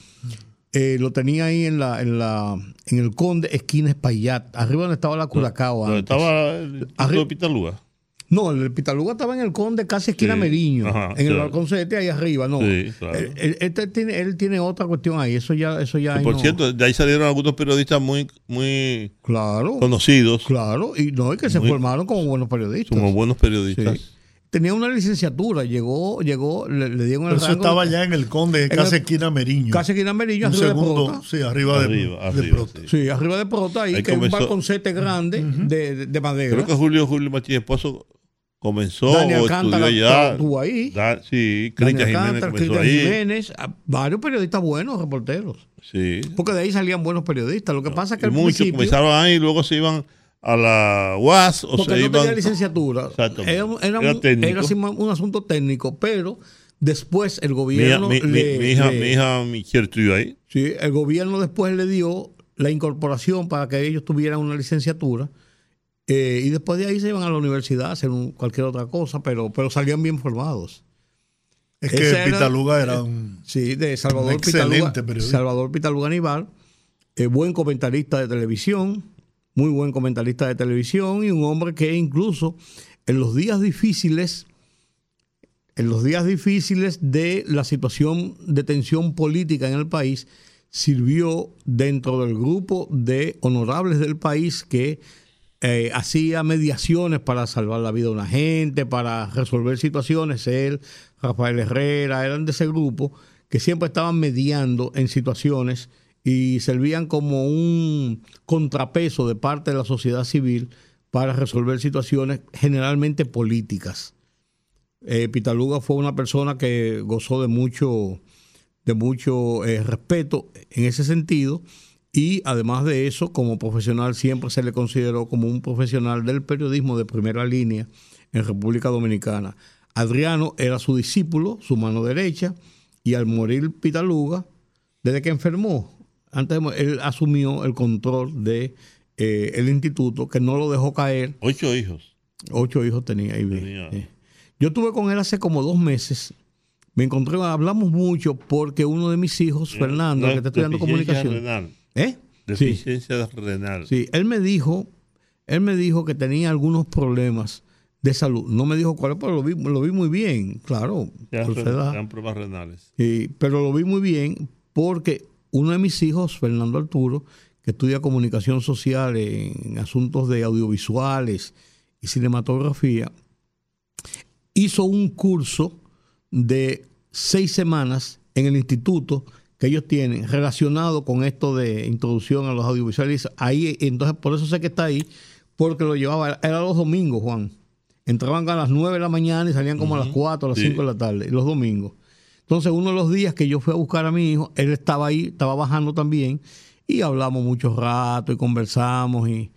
Eh, lo tenía ahí en la, en la en el Conde, esquina Espaillat, arriba donde estaba la Curacao. Donde antes. estaba el Arri- de Pitalúa. No, el Pitaluga estaba en el Conde, casi esquina Sí. Meriño, Ajá, en el sí. balconcete ahí arriba, no. Sí, claro. Él, él- este tiene, él tiene otra cuestión ahí, eso ya, eso ya. Por no- cierto, de ahí salieron algunos periodistas muy, muy claro, conocidos, claro, y no, y que se formaron como buenos periodistas. como buenos periodistas. Sí. Tenía una licenciatura, llegó, llegó, le, le dieron el Eso rango estaba de- ya en el Conde, En casi el- esquina Meriño. casi esquina Meriño, un arriba de segundo, Prota. sí, arriba, de- Arriba, de, arriba, Prota. sí. Sí, arriba de Prota, ahí, Ahí que es un comenzó- balconcete grande de, de, de madera. Creo que Julio Julio Martínez Esposo comenzó Dani o Alcántara estudió ya. estuvo ahí. Da- sí, Cristian Jiménez Alcántara, comenzó Cristian ahí. Jiménez, varios periodistas buenos, reporteros. Sí. Porque de ahí salían buenos periodistas. Lo que pasa es que Y al muchos comenzaron ahí y luego se iban a la UAS o porque se no iban. tenía licenciatura, Exactamente. era, era Era un, era un, un asunto técnico, pero después el Mi, hija- gobierno mi, mi- le- mi hija, le- mi hija Michelle estudió ahí. Sí, el gobierno después le dio la incorporación para que ellos tuvieran una licenciatura eh, y después de ahí se iban a la universidad a hacer un- cualquier otra cosa, pero, pero salían bien formados. Es que era- Pitaluga era un... Sí, de Salvador excelente Pitaluga, periodista. Salvador Pitaluga Aníbal, eh, buen comentarista de televisión, muy buen comentarista de televisión y un hombre que incluso en los días difíciles, en los días difíciles de la situación de tensión política en el país, sirvió dentro del grupo de honorables del país que eh, hacía mediaciones para salvar la vida de una gente, para resolver situaciones. Él, Rafael Herrera, eran de ese grupo que siempre estaban mediando en situaciones y servían como un contrapeso de parte de la sociedad civil para resolver situaciones generalmente políticas. Eh, Pitaluga fue una persona que gozó de mucho, de mucho eh, respeto en ese sentido y además de eso, como profesional siempre se le consideró como un profesional del periodismo de primera línea en República Dominicana. Adriano era su discípulo, su mano derecha, y al morir Pitaluga, desde que enfermó, antes de él asumió el control de eh, el instituto, que no lo dejó caer Ocho hijos. Ocho hijos tenía ahí. Tenía. sí. Yo estuve con él hace como dos meses. Me encontré, hablamos mucho porque uno de mis hijos, Fernando, que está estudiando comunicación. renal. ¿Eh? Sí, Deficiencia renal. sí. Él me dijo, él me dijo que tenía algunos problemas de salud. No me dijo cuál, pero lo vi, lo vi muy bien, claro. Ya por su re- edad. eran pruebas renales. Sí, pero lo vi muy bien porque uno de mis hijos, Fernando Arturo, que estudia comunicación social en asuntos de audiovisuales y cinematografía, hizo un curso de seis semanas en el instituto que ellos tienen relacionado con esto de introducción a los audiovisuales. Ahí, entonces, por eso sé que está ahí, porque lo llevaba, era los domingos, Juan. Entraban a las 9 de la mañana y salían como a las 4, a las Sí. 5 de la tarde, los domingos. Entonces, uno de los días que yo fui a buscar a mi hijo, él estaba ahí, estaba bajando también, y hablamos mucho rato y conversamos y...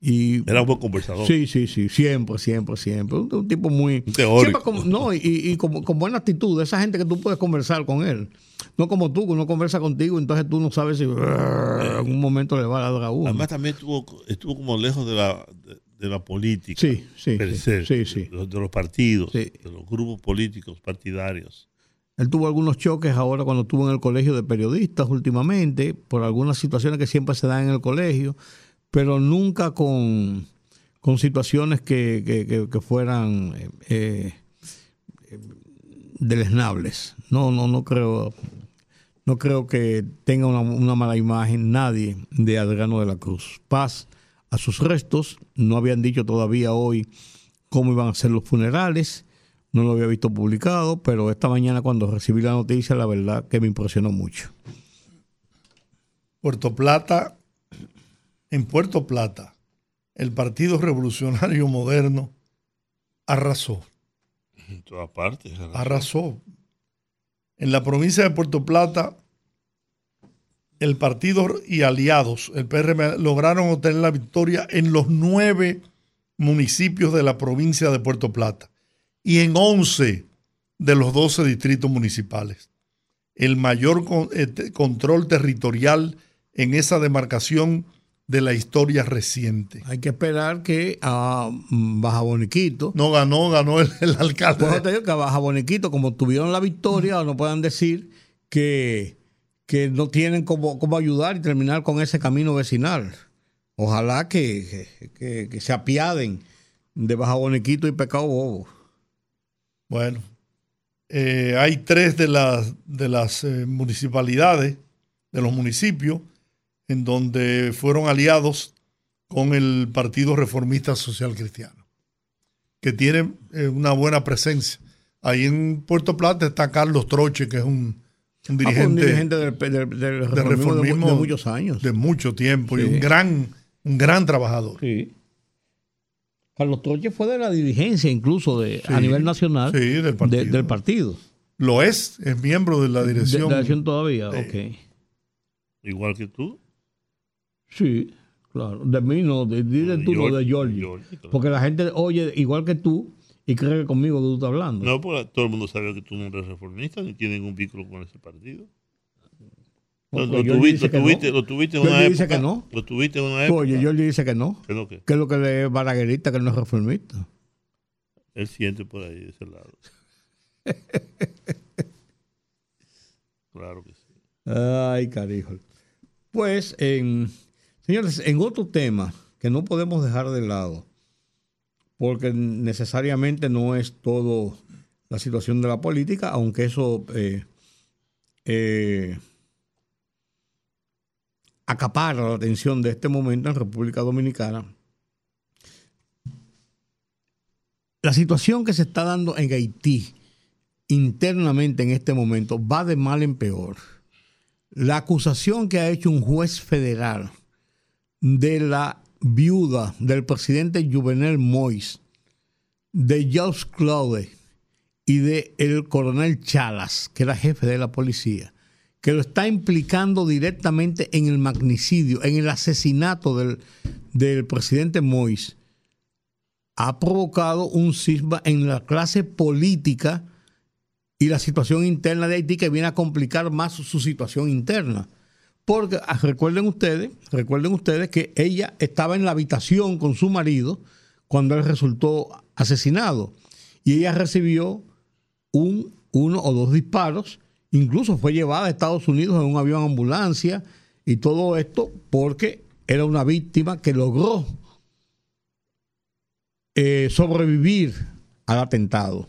y Era un buen conversador. Sí, sí, sí, siempre, siempre, siempre. Un, un tipo muy... Teórico. con- no, y, y con, con buena actitud, esa gente que tú puedes conversar con él. No como tú, que uno conversa contigo, entonces tú no sabes si en un momento le va a dar a uno. Además también estuvo, estuvo como lejos de la, de, de la política. Sí, sí, per sí, sí. De, los- de los partidos, Sí. de los grupos políticos, partidarios. Él tuvo algunos choques ahora cuando estuvo en el colegio de periodistas últimamente, por algunas situaciones que siempre se dan en el colegio, pero nunca con, con situaciones que, que- que- fueran eh, eh, deleznables. No, no, no creo, no creo que tenga una, una mala imagen nadie de Adriano de la Cruz. Paz a sus restos. No habían dicho todavía hoy cómo iban a ser los funerales. No lo había visto publicado, pero esta mañana cuando recibí la noticia, la verdad que me impresionó mucho. Puerto Plata, en Puerto Plata, el Partido Revolucionario Moderno arrasó, En todas partes. arrasó. En la provincia de Puerto Plata, el partido y aliados, el PRM, lograron obtener la victoria en los nueve municipios de la provincia de Puerto Plata y en 11 de los 12 distritos municipales. El mayor con- eh, te- control territorial en esa demarcación de la historia reciente. Hay que esperar que a mm, Baja Boniquito, No ganó, ganó el, el alcalde. pues te digo que a Baja Boniquito, como tuvieron la victoria, no puedan decir que, que no tienen cómo, cómo ayudar y terminar con ese camino vecinal. Ojalá que- que se apiaden de Baja Boniquito y Pecado Bobo. Bueno, eh, hay tres de las, de las eh, municipalidades, de los municipios, en donde fueron aliados con el Partido Reformista Social Cristiano, que tiene eh, una buena presencia. Ahí en Puerto Plata está Carlos Troche, que es un, un Ah, pues, dirigente, un dirigente del, del- del de reformismo de, reformismo de muchos años. de mucho tiempo y un gran, un gran trabajador. Sí. Carlos Troche fue de la dirigencia incluso de, a nivel nacional sí, del de- partido. del partido. Lo es, es miembro de la dirección. de la dirección todavía, ok. Igual que tú. Sí, claro. De mí no, de, dile De tú lo Giorgi, de claro. Porque la gente oye igual que tú y cree que conmigo tú estás hablando. No, porque todo el mundo sabe que tú no eres reformista ni tienes ningún vínculo con ese partido. Lo, tuviste, lo tuviste, no. lo tuviste en una época. que no. Lo tuviste en una época. Oye, yo le dice que no. ¿Qué es lo que? Que es lo que le es balaguerista, que no es reformista. Él siente por ahí, de ese lado. <laughs> claro que sí. Ay, carijo. Pues, en, señores, en otro tema que no podemos dejar de lado, porque necesariamente no es todo la situación de la política, aunque eso eh, eh, acapara la atención de este momento en República Dominicana. La situación que se está dando en Haití internamente en este momento va de mal en peor. La acusación que ha hecho un juez federal de la viuda del presidente Juvenel Mois, de Jacques Claude y de el coronel Chalas, que era jefe de la policía, que lo está implicando directamente en el magnicidio, en el asesinato del, del presidente Mois, ha provocado un cisma en la clase política y la situación interna de Haití que viene a complicar más su situación interna. Porque ah, recuerden ustedes, recuerden ustedes que ella estaba en la habitación con su marido cuando él resultó asesinado y ella recibió un, uno o dos disparos, incluso fue llevada a Estados Unidos en un avión ambulancia y todo esto porque era una víctima que logró eh, sobrevivir al atentado.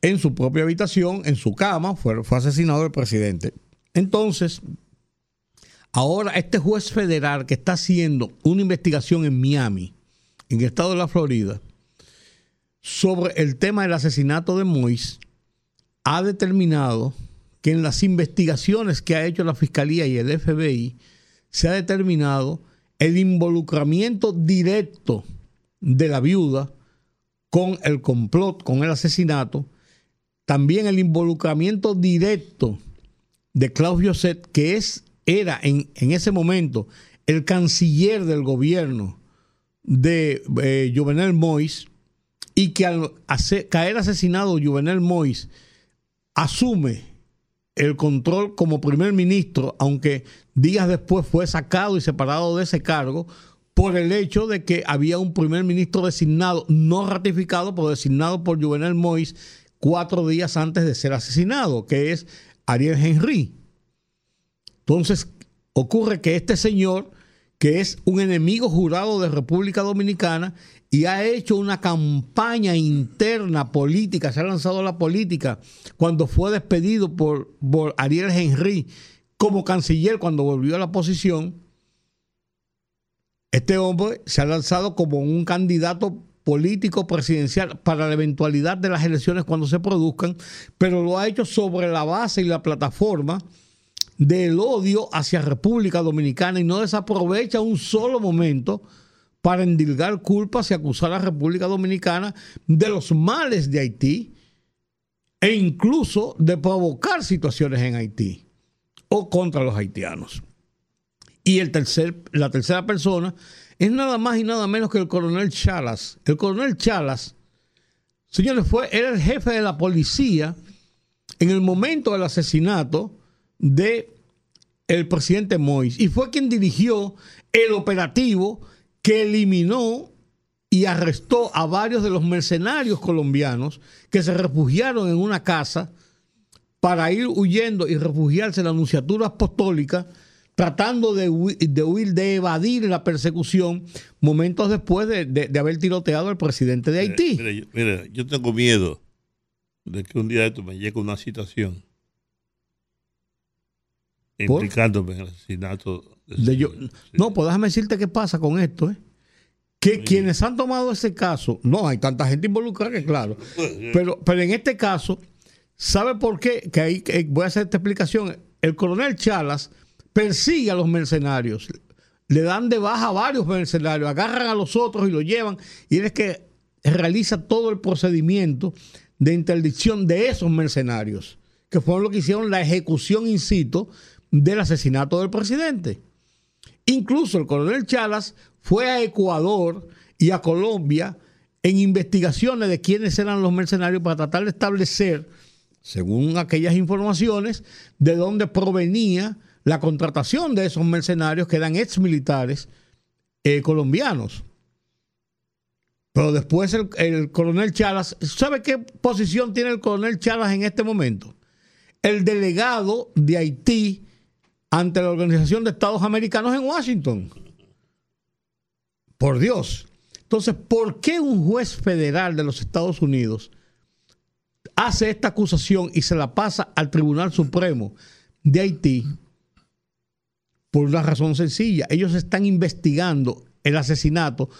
En su propia habitación, en su cama, fue, fue asesinado el presidente. Entonces, ahora este juez federal que está haciendo una investigación en Miami, en el estado de la Florida, sobre el tema del asesinato de Mois, ha determinado que en las investigaciones que ha hecho la Fiscalía y el FBI se ha determinado el involucramiento directo de la viuda con el complot, con el asesinato, también el involucramiento directo de Klaus Josset, que es, era en, en ese momento el canciller del gobierno de eh, Juvenel Mois, y que al caer asesinado Juvenel Mois asume el control como primer ministro, aunque días después fue sacado y separado de ese cargo por el hecho de que había un primer ministro designado, no ratificado, pero designado por Juvenel Mois cuatro días antes de ser asesinado, que es Ariel Henry. Entonces, ocurre que este señor, que es un enemigo jurado de República Dominicana y ha hecho una campaña interna política, se ha lanzado a la política cuando fue despedido por, por Ariel Henry como canciller cuando volvió a la posición, este hombre se ha lanzado como un candidato político presidencial para la eventualidad de las elecciones cuando se produzcan, pero lo ha hecho sobre la base y la plataforma del odio hacia República Dominicana y no desaprovecha un solo momento para endilgar culpas y acusar a República Dominicana de los males de Haití e incluso de provocar situaciones en Haití o contra los haitianos. Y el tercer, la tercera persona es nada más y nada menos que el coronel Chalas. El coronel Chalas, señores, fue, era el jefe de la policía en el momento del asesinato de el presidente Mois y fue quien dirigió el operativo que eliminó y arrestó a varios de los mercenarios colombianos que se refugiaron en una casa para ir huyendo y refugiarse en la Anunciatura Apostólica, tratando de, de huir, de evadir la persecución momentos después de, de- de haber tiroteado al presidente de Haití. Mira, yo, mira, yo tengo miedo de que un día de esto me llegue una situación ¿Por? Implicándome en el asesinato de yo-. Sí. no, pues déjame decirte qué pasa con esto, ¿eh? Que quienes han tomado ese caso, no hay tanta gente involucrada que claro, <laughs> pero, pero en este caso, ¿sabe por qué? Que ahí que voy a hacer esta explicación. El coronel Chalas persigue a los mercenarios, le dan de baja a varios mercenarios, agarran a los otros y los llevan, y él es que realiza todo el procedimiento de interdicción de esos mercenarios, que fueron los que hicieron la ejecución in situ del asesinato del presidente. Incluso el coronel Chalas fue a Ecuador y a Colombia en investigaciones de quiénes eran los mercenarios para tratar de establecer, según aquellas informaciones, de dónde provenía la contratación de esos mercenarios que eran ex militares eh, colombianos. Pero después el, el coronel Chalas, ¿sabe qué posición tiene el coronel Chalas en este momento? El delegado de Haití ante la Organización de Estados Americanos en Washington. Por Dios. Entonces, ¿por qué un juez federal de los Estados Unidos hace esta acusación y se la pasa al Tribunal Supremo de Haití? Por una razón sencilla. Ellos están investigando el asesinato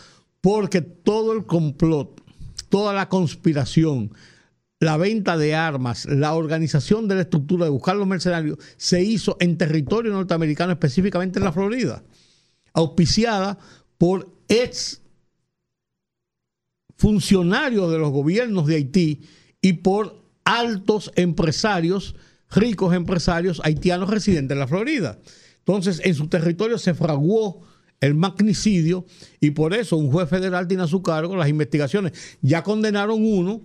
porque todo el complot, toda la conspiración, la venta de armas, la organización de la estructura de buscar los mercenarios se hizo en territorio norteamericano, específicamente en la Florida, auspiciada por ex funcionarios de los gobiernos de Haití y por altos empresarios, ricos empresarios haitianos residentes en la Florida. Entonces, en su territorio se fraguó el magnicidio y por eso un juez federal tiene a su cargo las investigaciones. Ya condenaron uno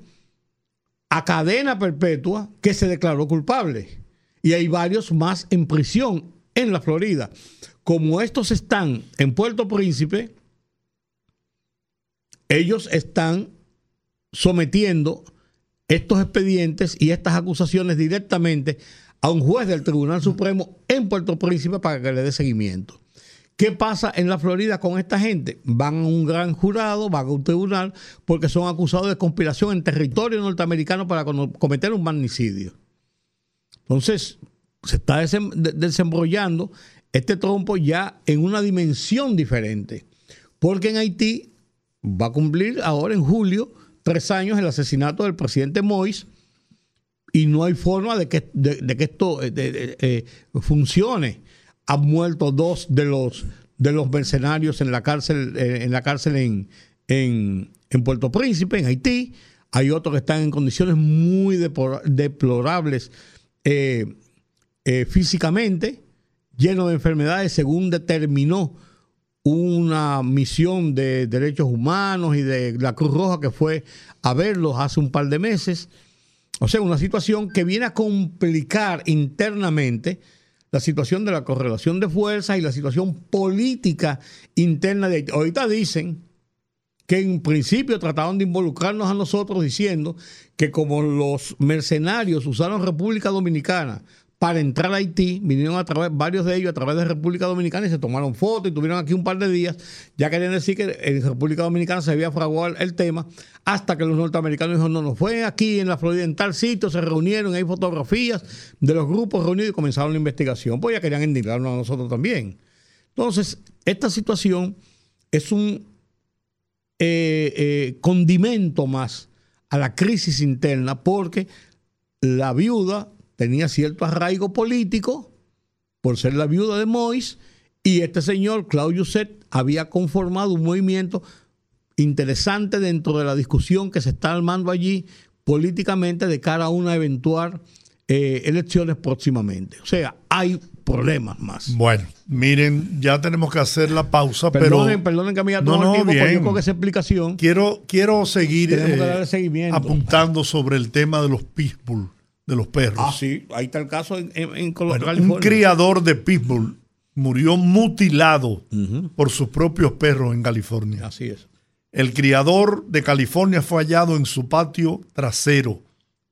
a cadena perpetua que se declaró culpable. Y hay varios más en prisión en la Florida. Como estos están en Puerto Príncipe, ellos están sometiendo estos expedientes y estas acusaciones directamente a un juez del Tribunal Supremo en Puerto Príncipe para que le dé seguimiento. ¿Qué pasa en la Florida con esta gente? Van a un gran jurado, van a un tribunal, porque son acusados de conspiración en territorio norteamericano para cometer un magnicidio. Entonces, se está desem- de- desembrollando este trompo ya en una dimensión diferente. Porque en Haití va a cumplir ahora en julio tres años el asesinato del presidente Moïse y no hay forma de que, de, que esto eh, eh, funcione. Han muerto dos de los de los mercenarios en la cárcel eh, en la cárcel en, en, Puerto Príncipe, en Haití. Hay otros que están en condiciones muy deplorables eh, eh, físicamente, llenos de enfermedades, según determinó una misión de derechos humanos y de la Cruz Roja que fue a verlos hace un par de meses. O sea, una situación que viene a complicar internamente la situación de la correlación de fuerzas y la situación política interna de Haití. Ahorita dicen que en principio trataron de involucrarnos a nosotros diciendo que como los mercenarios usaron República Dominicana para entrar a Haití, vinieron a través, varios de ellos a través de República Dominicana y se tomaron fotos y tuvieron aquí un par de días, ya querían decir que en República Dominicana se había fraguado el tema, hasta que los norteamericanos dijeron, no, no, fue aquí en la Florida, en tal sitio, se reunieron, hay fotografías de los grupos reunidos y comenzaron la investigación, pues ya querían indignarnos a nosotros también. Entonces, esta situación es un eh, eh, condimento más a la crisis interna porque la viuda tenía cierto arraigo político por ser la viuda de Mois y este señor, Claudio Set, había conformado un movimiento interesante dentro de la discusión que se está armando allí políticamente de cara a una eventual eh, elecciones próximamente. O sea, hay problemas más. Bueno, miren, ya tenemos que hacer la pausa, Perdonen, pero perdonen que me haya No, tomado no, el tiempo, bien. que esa explicación quiero, quiero seguir eh, apuntando sobre el tema de los pitbull, de los perros. Ah, sí, ahí está el caso en, en- en Colo- Bueno, un criador de pitbull murió mutilado por sus propios perros en California. Así es. El criador de California fue hallado en su patio trasero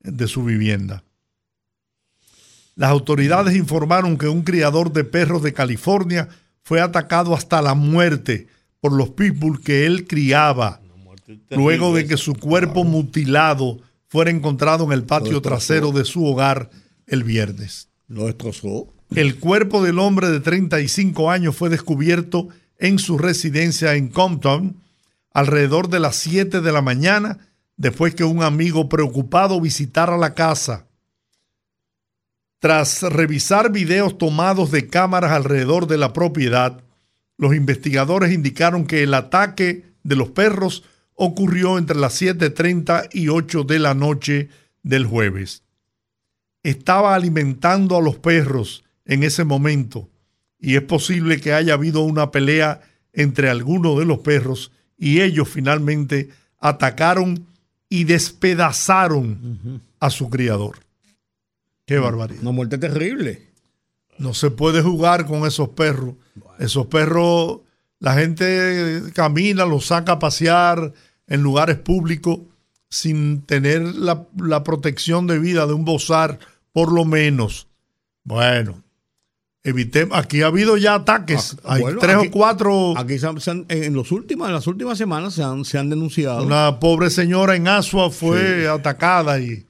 de su vivienda. Las autoridades informaron que un criador de perros de California fue atacado hasta la muerte por los pitbull que él criaba, luego de que su cuerpo mutilado fuera encontrado en el patio trasero de su hogar el viernes. Lo destrozó. El cuerpo del hombre de 35 años fue descubierto en su residencia en Compton alrededor de las 7 de la mañana, después que un amigo preocupado visitara la casa. Tras revisar videos tomados de cámaras alrededor de la propiedad, los investigadores indicaron que el ataque de los perros ocurrió entre las 7.30 y 8 de la noche del jueves estaba alimentando a los perros en ese momento y es posible que haya habido una pelea entre algunos de los perros y ellos finalmente atacaron y despedazaron a su criador. Qué barbaridad. Una muerte terrible. No se puede jugar con esos perros. Esos perros, la gente camina, los saca a pasear en lugares públicos sin tener la, la protección de vida de un bozar, por lo menos. Bueno, evitemos. Aquí ha habido ya ataques. Ah, Hay bueno, tres aquí- o cuatro. Aquí se han- se han- en, los últimos, en las últimas semanas se han, se han denunciado. Una pobre señora en Asua fue atacada y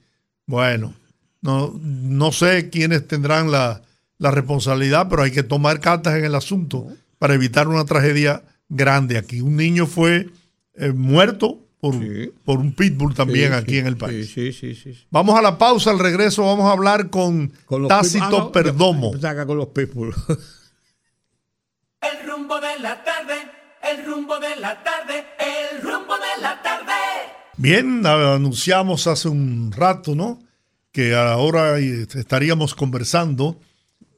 bueno, no, no sé quiénes tendrán la, la responsabilidad, pero hay que tomar cartas en el asunto para evitar una tragedia grande aquí. Un niño fue eh, muerto por, Sí. por un pitbull también Sí, aquí sí, en el país. Sí, sí, sí. sí. Vamos a la pausa, al regreso vamos a hablar con, Con los Tácito ah, no, Perdomo. ya- Saca con los pitbull. El rumbo de la tarde, el rumbo de la tarde, el rumbo de la tarde. Bien, anunciamos hace un rato, ¿no? Que ahora eh, estaríamos conversando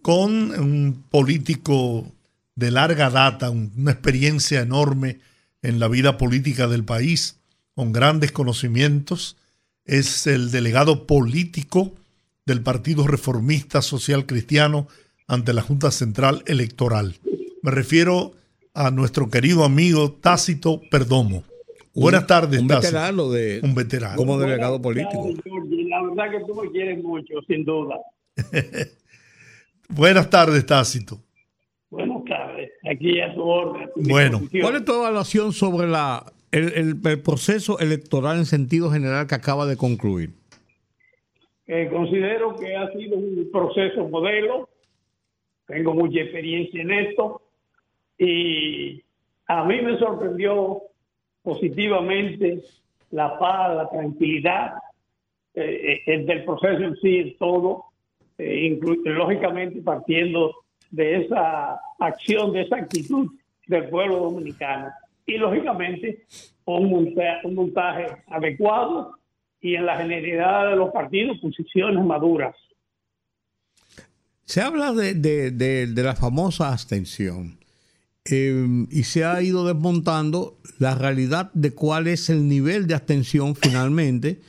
con un político de larga data, un- una experiencia enorme en la vida política del país, con grandes conocimientos. Es el delegado político del Partido Reformista Social Cristiano ante la Junta Central Electoral. Me refiero a nuestro querido amigo Tácito Perdomo. Buenas tardes, Un Tácito. veterano de, Un veterano. como delegado político. La verdad que tú me quieres mucho, sin duda. <laughs> Buenas tardes, Tácito. Aquí a orden. a Bueno. ¿Cuál es tu evaluación sobre la, el, el- el proceso electoral en sentido general que acaba de concluir? Eh, considero que ha sido un proceso modelo. Tengo mucha experiencia en esto. Y a mí me sorprendió positivamente la paz, la tranquilidad eh, eh, del proceso en sí, en todo. eh, lógicamente partiendo de esa acción, de esa actitud del pueblo dominicano. Y lógicamente un montaje, adecuado y en la generalidad de los partidos posiciones maduras. Se habla de, de- de- la famosa abstención eh, y se ha ido desmontando la realidad de cuál es el nivel de abstención finalmente,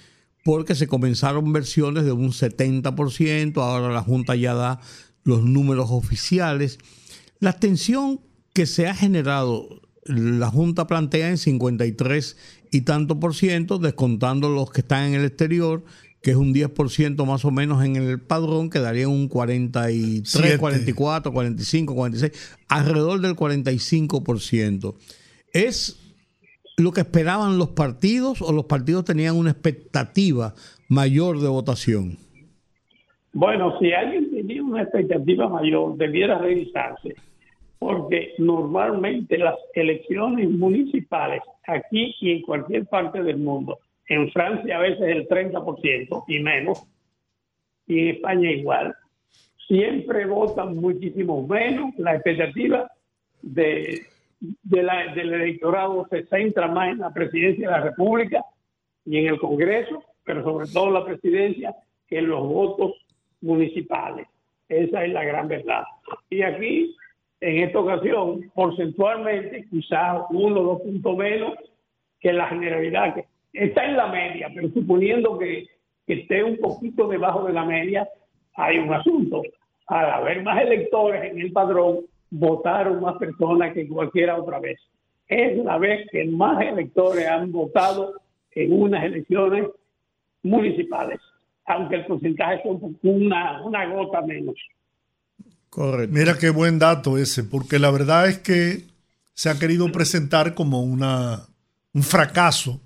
porque se comenzaron versiones de un 70%, ahora la Junta ya da los números oficiales. La abstención que se ha generado, la Junta plantea en 53 y tanto por ciento, descontando los que están en el exterior, que es un 10% más o menos en el padrón, quedaría un 43, Siete. 44, 45, 46, alrededor del 45%. ¿Es lo que esperaban los partidos o los partidos tenían una expectativa mayor de votación? Bueno, si una expectativa mayor, debiera revisarse, porque normalmente las elecciones municipales, aquí y en cualquier parte del mundo, en Francia a veces el 30% y menos, y en España igual, siempre votan muchísimo menos. La expectativa de, la- del electorado se centra más en la presidencia de la República y en el Congreso, pero sobre todo la presidencia, que en los votos municipales. Esa es la gran verdad. Y aquí, en esta ocasión, porcentualmente, quizás uno o dos puntos menos que la generalidad, que está en la media, pero suponiendo que, que esté un poquito debajo de la media, hay un asunto. Al haber más electores en el padrón, votaron más personas que cualquiera otra vez. Es la vez que más electores han votado en unas elecciones municipales, aunque el porcentaje sea un- una, una gota menos. Correcto. Mira qué buen dato ese, porque la verdad es que se ha querido presentar como una, un fracaso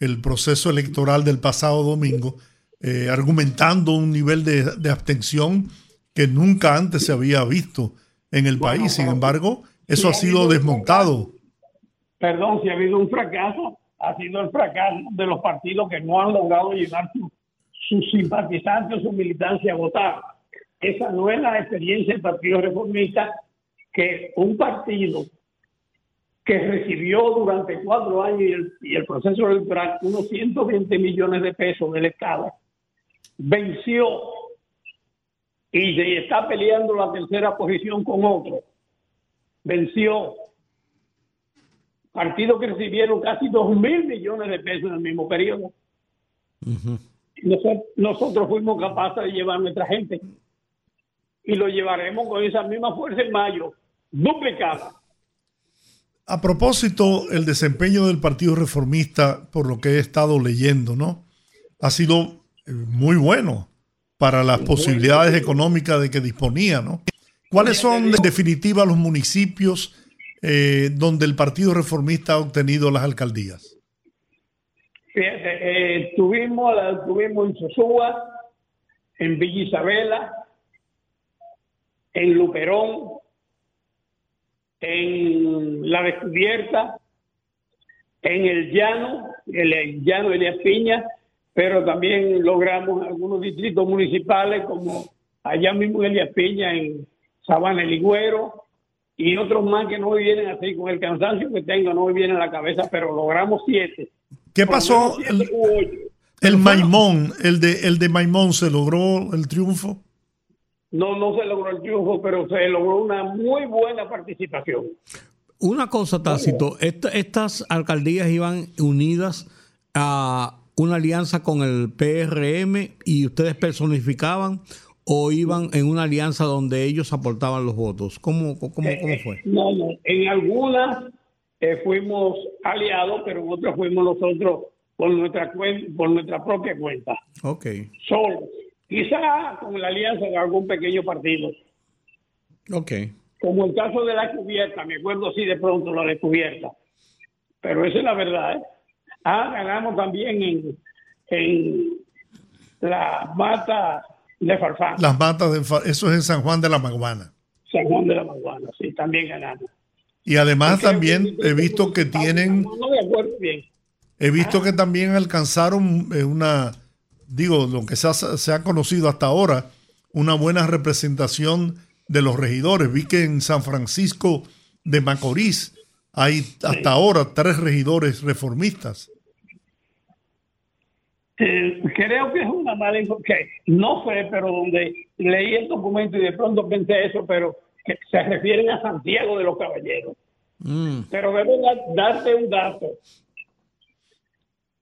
el proceso electoral del pasado domingo, eh, argumentando un nivel de, de abstención que nunca antes se había visto en el país. Sin embargo, eso ha sido desmontado. Perdón, si ha habido un fracaso, ha sido el fracaso de los partidos que no han logrado llevar su- sus simpatizantes o su militancia a votar. Esa no es la experiencia del Partido Reformista, que un partido que recibió durante cuatro años y el, proceso electoral unos 120 millones de pesos del Estado, venció y se está peleando la tercera posición con otro. Venció partidos que recibieron casi 2 mil millones de pesos en el mismo periodo. Nosotros, nosotros fuimos capaces de llevar nuestra gente y lo llevaremos con esa misma fuerza en mayo, duplicada. A propósito, el desempeño del Partido Reformista, por lo que he estado leyendo, ¿no? Ha sido eh, muy bueno para las posibilidades económicas de que disponía, ¿no? ¿Cuáles son, en definitiva, los municipios eh, donde el Partido Reformista ha obtenido las alcaldías? Fíjate, eh, tuvimos, tuvimos en Sosúa, en Villa Isabela, en Luperón, en La Descubierta, en el Llano, el, el Llano Elías Piña, pero también logramos algunos distritos municipales como allá mismo en Elías Piña, en Sabana El y otros más que no me vienen así con el cansancio que tengo, no me viene a la cabeza, pero logramos siete. ¿Qué pasó? siete El, el Maimón, el de, el de Maimón, ¿se logró el triunfo? No, no se logró el triunfo, pero se logró una muy buena participación. Una cosa, Tácito, esta- estas alcaldías iban unidas a una alianza con el PRM y ustedes personificaban o iban en una alianza donde ellos aportaban los votos. ¿Cómo, cómo, cómo fue? No, no. En algunas eh, fuimos aliados, pero en otras fuimos nosotros por nuestra por nuestra propia cuenta, Ok. solos. Quizá con la alianza de algún pequeño partido. Ok. como el caso de la cubierta, me acuerdo así de pronto la de cubierta, pero esa es la verdad. ¿eh? Ah, ganamos también en, en la mata de Farfán, Las matas de eso es en San Juan de la Maguana. San Juan de la Maguana, sí, también ganamos. Y además también he visto que tienen, No, no me acuerdo bien. he visto que también alcanzaron eh, una, digo, lo que se ha, se ha conocido hasta ahora, una buena representación de los regidores. Vi que en San Francisco de Macorís hay hasta ahora tres regidores reformistas. Eh, creo que es una mala información. No sé, pero donde leí el documento y de pronto pensé eso, pero que se refieren a Santiago de los Caballeros. Mm. Pero debo da- darte un dato.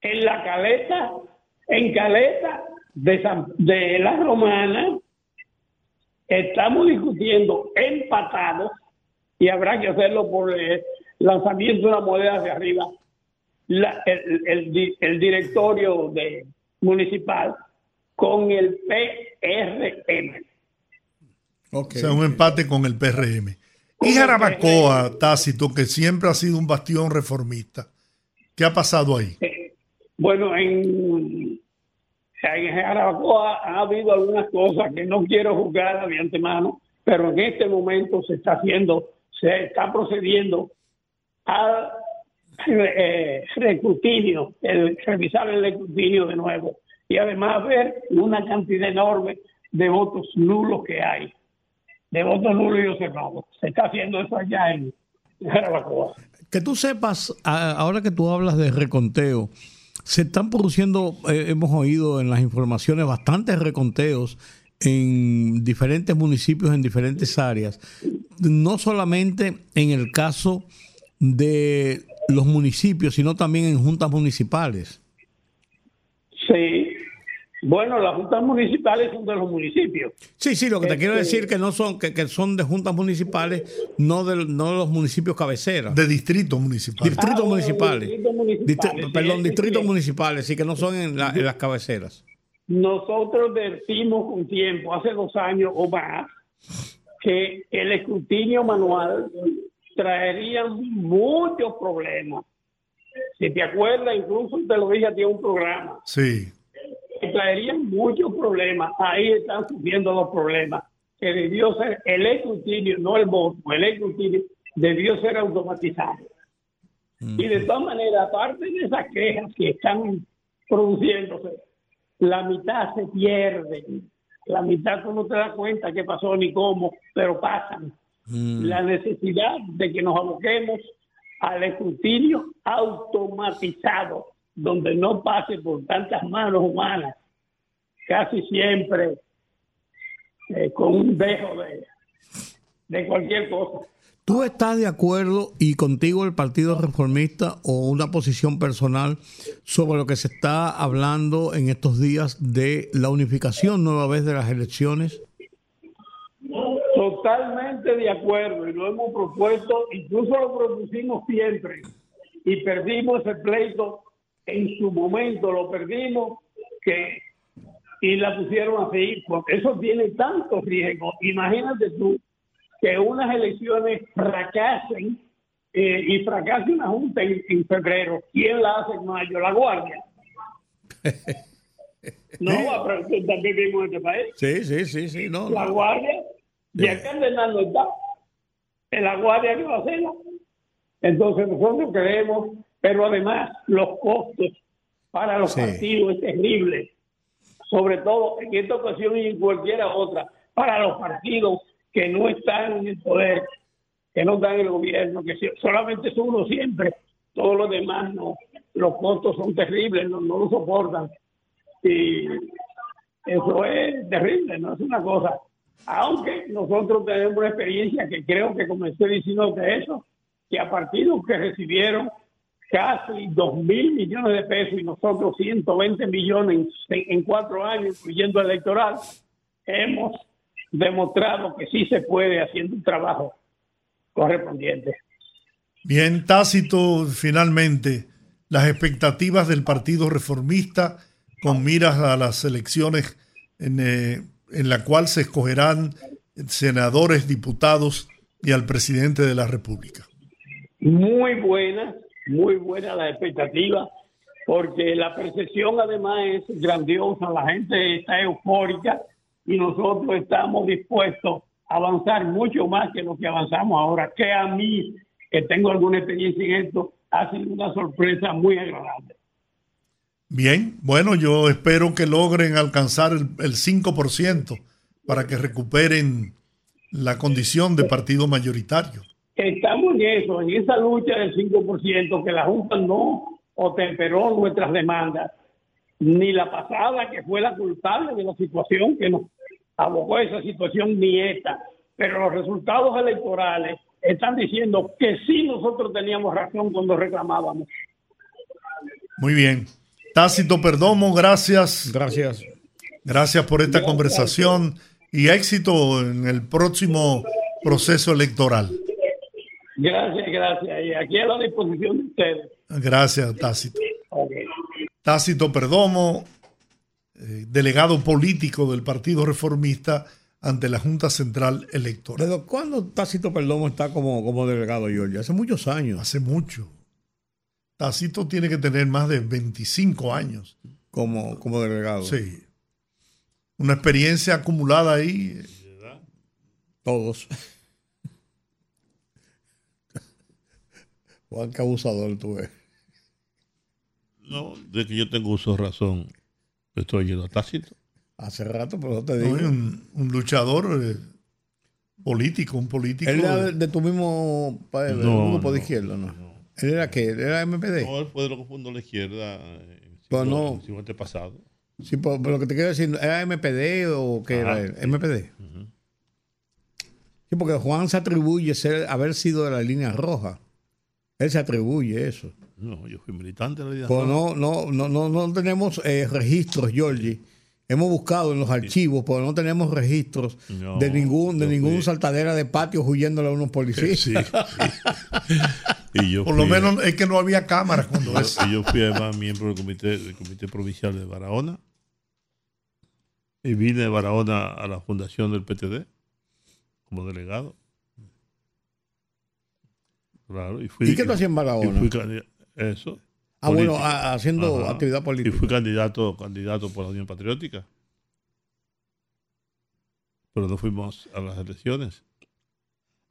En la caleta, en caleta de, San- de la Romana, estamos discutiendo empatados y habrá que hacerlo por el lanzamiento de una moneda hacia arriba. La- el, el di- el directorio de, municipal con el PRM. O sea, un empate con el PRM. Y Jarabacoa, Tácito, que siempre ha sido un bastión reformista. ¿Qué ha pasado ahí? Bueno, en, en Jarabacoa ha habido algunas cosas que no quiero juzgar de antemano, pero en este momento se está haciendo, se está procediendo al eh, recrutinio, el revisar el recrutinio de nuevo y además ver una cantidad enorme de votos nulos que hay, de votos nulos y observados. Se está haciendo eso allá en Jarabacoa. Que tú sepas, ahora que tú hablas de reconteo, se están produciendo, eh, hemos oído en las informaciones, bastantes reconteos en diferentes municipios, en diferentes áreas. No solamente en el caso de los municipios, sino también en juntas municipales. Sí. Bueno, las juntas municipales son de los municipios. Sí, sí, lo que te quiero Este- decir que no son, que, que son de juntas municipales, no de, no de los municipios cabeceras. De distrito municipal. distritos Ah, bueno, municipales. distritos municipales, Distri- sí, perdón, sí, distritos sí. municipales, sí que no son en, la- en las cabeceras. Nosotros decimos un tiempo, hace dos años o más, que el escrutinio manual traería muchos problemas. Si te acuerdas, incluso te lo dije a ti en un programa, Sí. que traerían muchos problemas. Ahí están surgiendo los problemas. Que debió ser el escrutinio, no el voto, el escrutinio debió ser automatizado. Y de todas maneras, aparte de esas quejas que están produciéndose, la mitad se pierde. La mitad tú no te das cuenta qué pasó ni cómo, pero pasan. La necesidad de que nos aboquemos al escrutinio automatizado, donde no pase por tantas manos humanas, casi siempre eh, con un dejo de, de cualquier cosa. ¿Tú estás de acuerdo y contigo el Partido Reformista o una posición personal sobre lo que se está hablando en estos días de la unificación nueva vez de las elecciones? Totalmente de acuerdo y lo hemos propuesto, incluso lo propusimos siempre y perdimos ese pleito en su momento, lo perdimos que y la pusieron así, porque eso tiene tantos riesgos. Imagínate tú que unas elecciones fracasen eh, y fracase una junta en, en febrero. ¿Quién la hace en mayo? La Guardia. <laughs> No, pero también vivimos en este país Sí, sí, sí, sí, no. la guardia, y el cardenal no está. En la guardia que va a hacerla. Entonces nosotros creemos, pero además los costos para los Sí. partidos es terrible. Sobre todo en esta ocasión y en cualquiera otra, para los partidos que no están en el poder, que no están en el gobierno, que solamente es uno siempre, todos los demás no. Los costos son terribles, no, no lo soportan. Y eso es terrible, no es una cosa. Aunque nosotros tenemos una experiencia que creo que comencé diciendo de eso, que a partidos que recibieron casi dos mil millones de pesos y nosotros 120 millones en, en cuatro años, incluyendo electoral, hemos demostrado que sí se puede haciendo un trabajo correspondiente. Bien, Tácito, finalmente, las expectativas del Partido Reformista con miras a las elecciones en, eh, en la cual se escogerán senadores, diputados y al presidente de la República? Muy buena, muy buena la expectativa, porque la percepción además es grandiosa, la gente está eufórica y nosotros estamos dispuestos a avanzar mucho más que lo que avanzamos ahora, que a mí, que tengo alguna experiencia en esto, ha sido una sorpresa muy agradable. Bien, bueno, yo espero que logren alcanzar el, el 5% para que recuperen la condición de partido mayoritario. Estamos en eso, en esa lucha del 5%, que la Junta no temperó nuestras demandas, ni la pasada, que fue la culpable de la situación que nos abogó a esa situación, ni esta. Pero los resultados electorales están diciendo que sí nosotros teníamos razón cuando reclamábamos. Muy bien. Tácito Perdomo, gracias. Gracias. Gracias por esta conversación y éxito en el próximo proceso electoral. Gracias, gracias. Y aquí a la disposición de ustedes. Gracias, Tácito. Ok. Tácito Perdomo, eh, delegado político del Partido Reformista ante la Junta Central Electoral. ¿Desde cuándo Tácito Perdomo está como, como delegado, Georgia? Hace muchos años. Hace mucho. Tácito tiene que tener más de 25 años. Como, como delegado. Sí. Una experiencia acumulada ahí. Todos. <laughs> Juan, qué abusador tú eres. No, de que yo tengo uso de razón, estoy yendo a Tácito. Hace rato, pero no te ¿no? digo. Y un, un luchador eh, político, un político. Él era de- tu mismo pa- del No, grupo de no, izquierda, ¿no? Él era qué? Él era MPD. No, él fue de lo que fundó la izquierda eh, en Pero siglo- no. siglo antepasado. Sí, pero, pero lo que te quiero decir, ¿era MPD o qué Ajá, era él? sí. MPD. Sí, porque Juan se atribuye ser, haber sido de la línea roja. Él se atribuye eso. No, yo fui militante de la Liga Pues Roja. no, no, no, no, no tenemos eh, registros, Georgie. Hemos buscado en los archivos, pero no tenemos registros No, de ningún, de ningún fui- saltadera de patio huyéndole a unos policías. Sí, sí. <laughs> Y yo Por lo menos es que no había cámaras cuando yo- eso. y yo fui además miembro del comité, del comité provincial de Barahona. Y vine de Barahona a la fundación del PTD como delegado. Claro, y fui. ¿Y qué tú hacías en y Barahona? fui Eso. Ah, bueno, político. a- haciendo Ajá. actividad Y política. fui candidato, candidato por la Unión Patriótica. Pero no fuimos a las elecciones.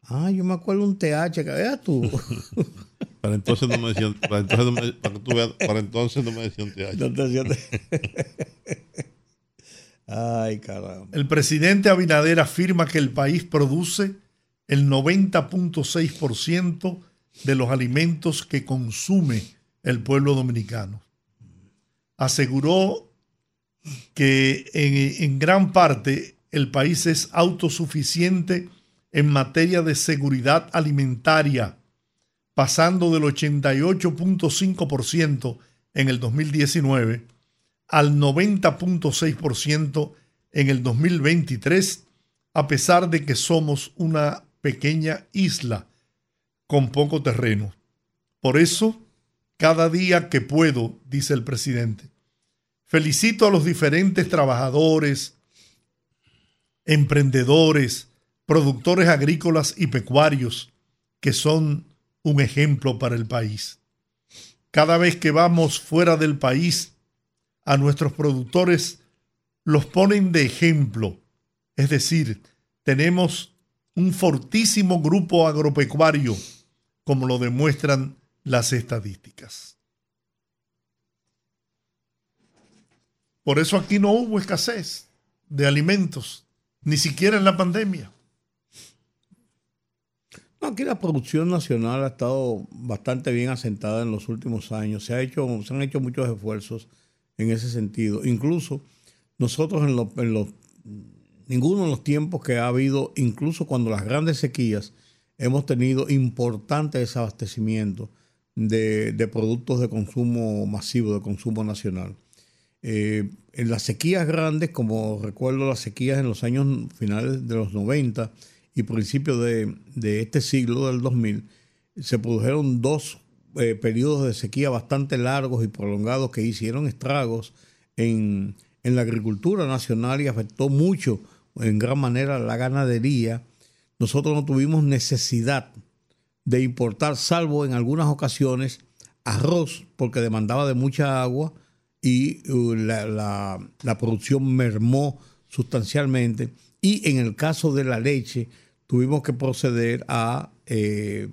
Ah, yo me acuerdo un TH que era tú. <laughs> Para entonces no me decían, para entonces no me, para que tú veas, para entonces no me decían TH. No te hacía- <laughs> Ay, caramba. El presidente Abinader afirma que el país produce el 90.6% de los alimentos que consume el pueblo dominicano. Aseguró que en, en gran parte el país es autosuficiente en materia de seguridad alimentaria, pasando del 88.5% en el 2019 al 90.6% en el 2023, a pesar de que somos una pequeña isla con poco terreno. Por eso, cada día que puedo, dice el presidente, felicito a los diferentes trabajadores, emprendedores, productores agrícolas y pecuarios, que son un ejemplo para el país. Cada vez que vamos fuera del país, a nuestros productores los ponen de ejemplo. Es decir, tenemos un fortísimo grupo agropecuario, como lo demuestran las estadísticas. Por eso aquí no hubo escasez de alimentos, ni siquiera en la pandemia. Aquí la producción nacional ha estado bastante bien asentada en los últimos años. Se, ha hecho, se han hecho muchos esfuerzos en ese sentido. Incluso nosotros en los, en los- ninguno de los tiempos que ha habido, incluso cuando las grandes sequías, hemos tenido importante desabastecimiento de, productos de consumo masivo, de consumo nacional. Eh, en las sequías grandes, como recuerdo las sequías en los años finales de los 90 y principios de, de este siglo, del 2000, se produjeron dos eh, periodos de sequía bastante largos y prolongados que hicieron estragos en, en la agricultura nacional y afectó mucho, en gran manera, la ganadería, nosotros no tuvimos necesidad de importar, salvo en algunas ocasiones, arroz, porque demandaba de mucha agua y uh, la, la- producción mermó sustancialmente. Y en el caso de la leche, tuvimos que proceder a eh,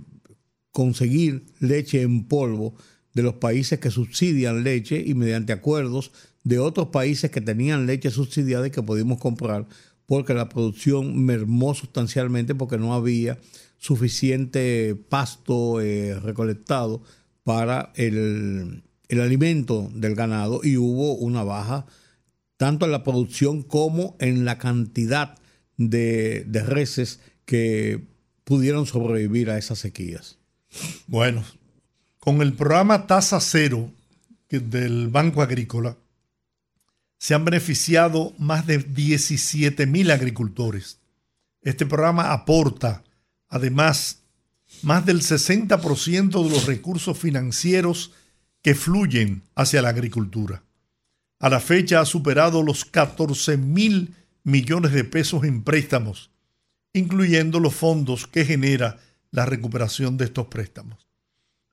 conseguir leche en polvo de los países que subsidian leche y mediante acuerdos de otros países que tenían leche subsidiada y que pudimos comprar porque la producción mermó sustancialmente porque no había suficiente pasto eh, recolectado para el, el alimento del ganado y hubo una baja tanto en la producción como en la cantidad de, de reses que pudieron sobrevivir a esas sequías. Bueno, con el programa Tasa Cero del Banco Agrícola, se han beneficiado más de 17 mil agricultores. Este programa aporta, además, más del 60% de los recursos financieros que fluyen hacia la agricultura. A la fecha ha superado los 14 mil millones de pesos en préstamos, incluyendo los fondos que genera la recuperación de estos préstamos.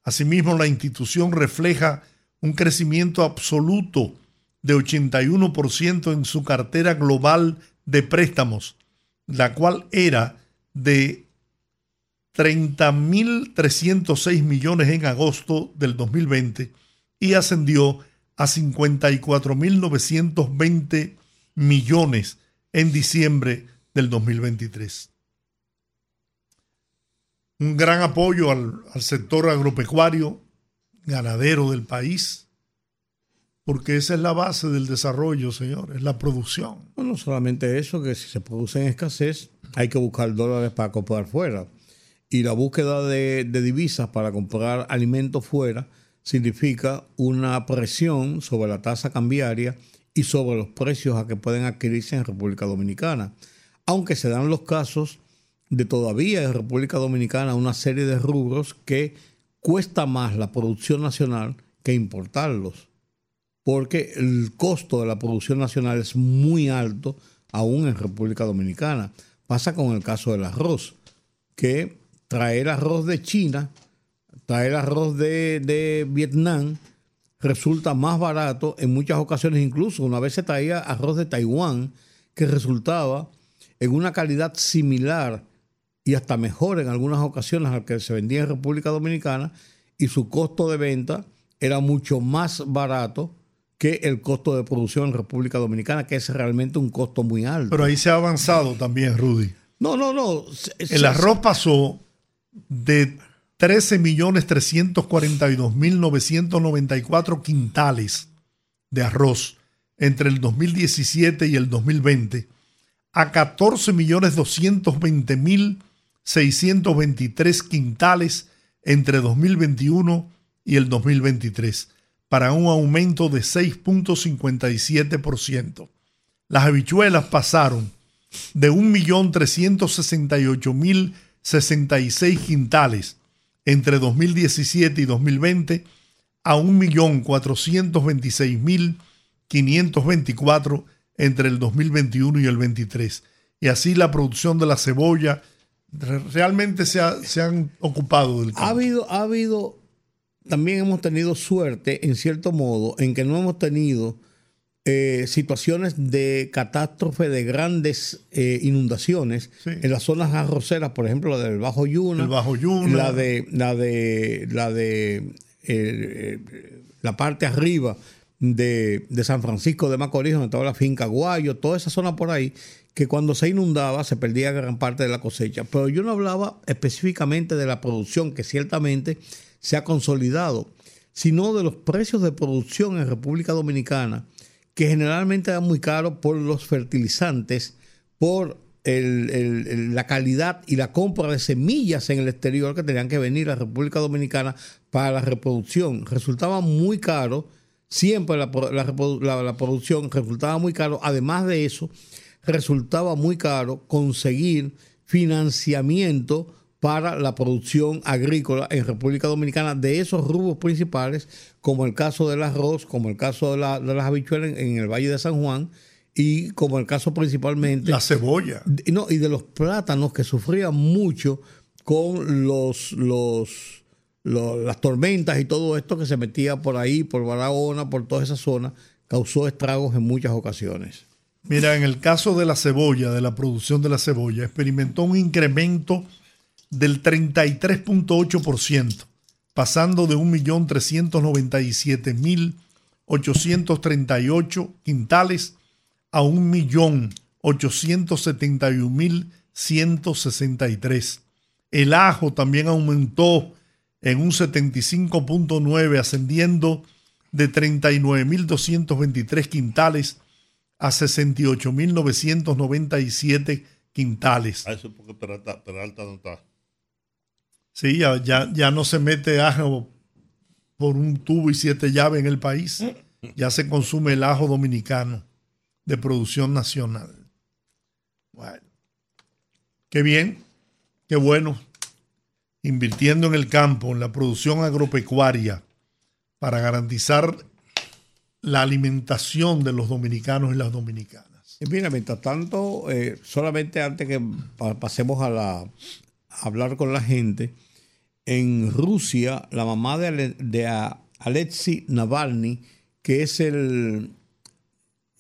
Asimismo, la institución refleja un crecimiento absoluto de 81% en su cartera global de préstamos, la cual era de 30.306 millones en agosto del 2020 y ascendió a 54.920 millones en diciembre del 2023 un gran apoyo al, sector agropecuario, ganadero del país, porque esa es la base del desarrollo, señor, es la producción. No, no solamente eso, que si se produce en escasez, hay que buscar dólares para comprar fuera. Y la búsqueda de, divisas para comprar alimentos fuera significa una presión sobre la tasa cambiaria y sobre los precios a que pueden adquirirse en República Dominicana. Aunque se dan los casos de todavía en República Dominicana una serie de rubros que cuesta más la producción nacional que importarlos porque el costo de la producción nacional es muy alto aún en República Dominicana. Pasa con el caso del arroz, que traer arroz de China, traer arroz de, de Vietnam, resulta más barato en muchas ocasiones, incluso una vez se traía arroz de Taiwán, que resultaba en una calidad similar y hasta mejor en algunas ocasiones al que se vendía en República Dominicana, y su costo de venta era mucho más barato que el costo de producción en República Dominicana, que es realmente un costo muy alto. Pero ahí se ha avanzado también, Rudy. no, no, no. se- El arroz pasó de 13.342.994 quintales de arroz entre el 2017 y el 2020 a 14.220.623 quintales entre 2021 y el 2023, para un aumento de 6.57%. Las habichuelas pasaron de 1.368.066 quintales entre 2017 y 2020 a 1.426.524 entre el 2021 y el 23. Y así la producción de la cebolla re- realmente se, ha- se han ocupado del Ha campo. habido, ha habido, también hemos tenido suerte, en cierto modo, en que no hemos tenido eh, situaciones de catástrofe de grandes eh, inundaciones Sí. en las zonas arroceras, por ejemplo, la del Bajo Yuna, El Bajo Yuna. la de, la de, la de eh, eh, la parte arriba de, de San Francisco de Macorís, donde estaba la finca Guayo, toda esa zona por ahí, que cuando se inundaba se perdía gran parte de la cosecha. Pero yo no hablaba específicamente de la producción, que ciertamente se ha consolidado, sino de los precios de producción en República Dominicana, que generalmente eran muy caros por los fertilizantes, por la calidad y la compra de semillas en el exterior que tenían que venir a República Dominicana para la reproducción. Resultaba muy caro, siempre la, la la- la producción resultaba muy caro. Además de eso, resultaba muy caro conseguir financiamiento para la producción agrícola en República Dominicana de esos rubros principales, como el caso del arroz, como el caso de, la- de las habichuelas en, en el Valle de San Juan y como el caso principalmente... La cebolla. de- no, y de los plátanos que sufrían mucho con los, los, los- las tormentas y todo esto que se metía por ahí, por Barahona, por toda esa zona, causó estragos en muchas ocasiones. Mira, en el caso de la cebolla, de la producción de la cebolla, experimentó un incremento del 33.8%, pasando de 1.397.838 quintales a 1.871.163. El ajo también aumentó en un 75.9, ascendiendo de 39.223 quintales a 68.997 quintales. A eso es porque Peralta, Peralta no está. Sí, ya, ya, ya no se mete ajo por un tubo y siete llaves en el país. Ya se consume el ajo dominicano de producción nacional. Bueno, qué bien, qué bueno. Invirtiendo en el campo, en la producción agropecuaria, para garantizar la alimentación de los dominicanos y las dominicanas. Mira, mientras tanto, eh, solamente antes que pa- pasemos a, la, hablar con la gente, en Rusia, la mamá de, Ale- de Alexei Navalny, que es el,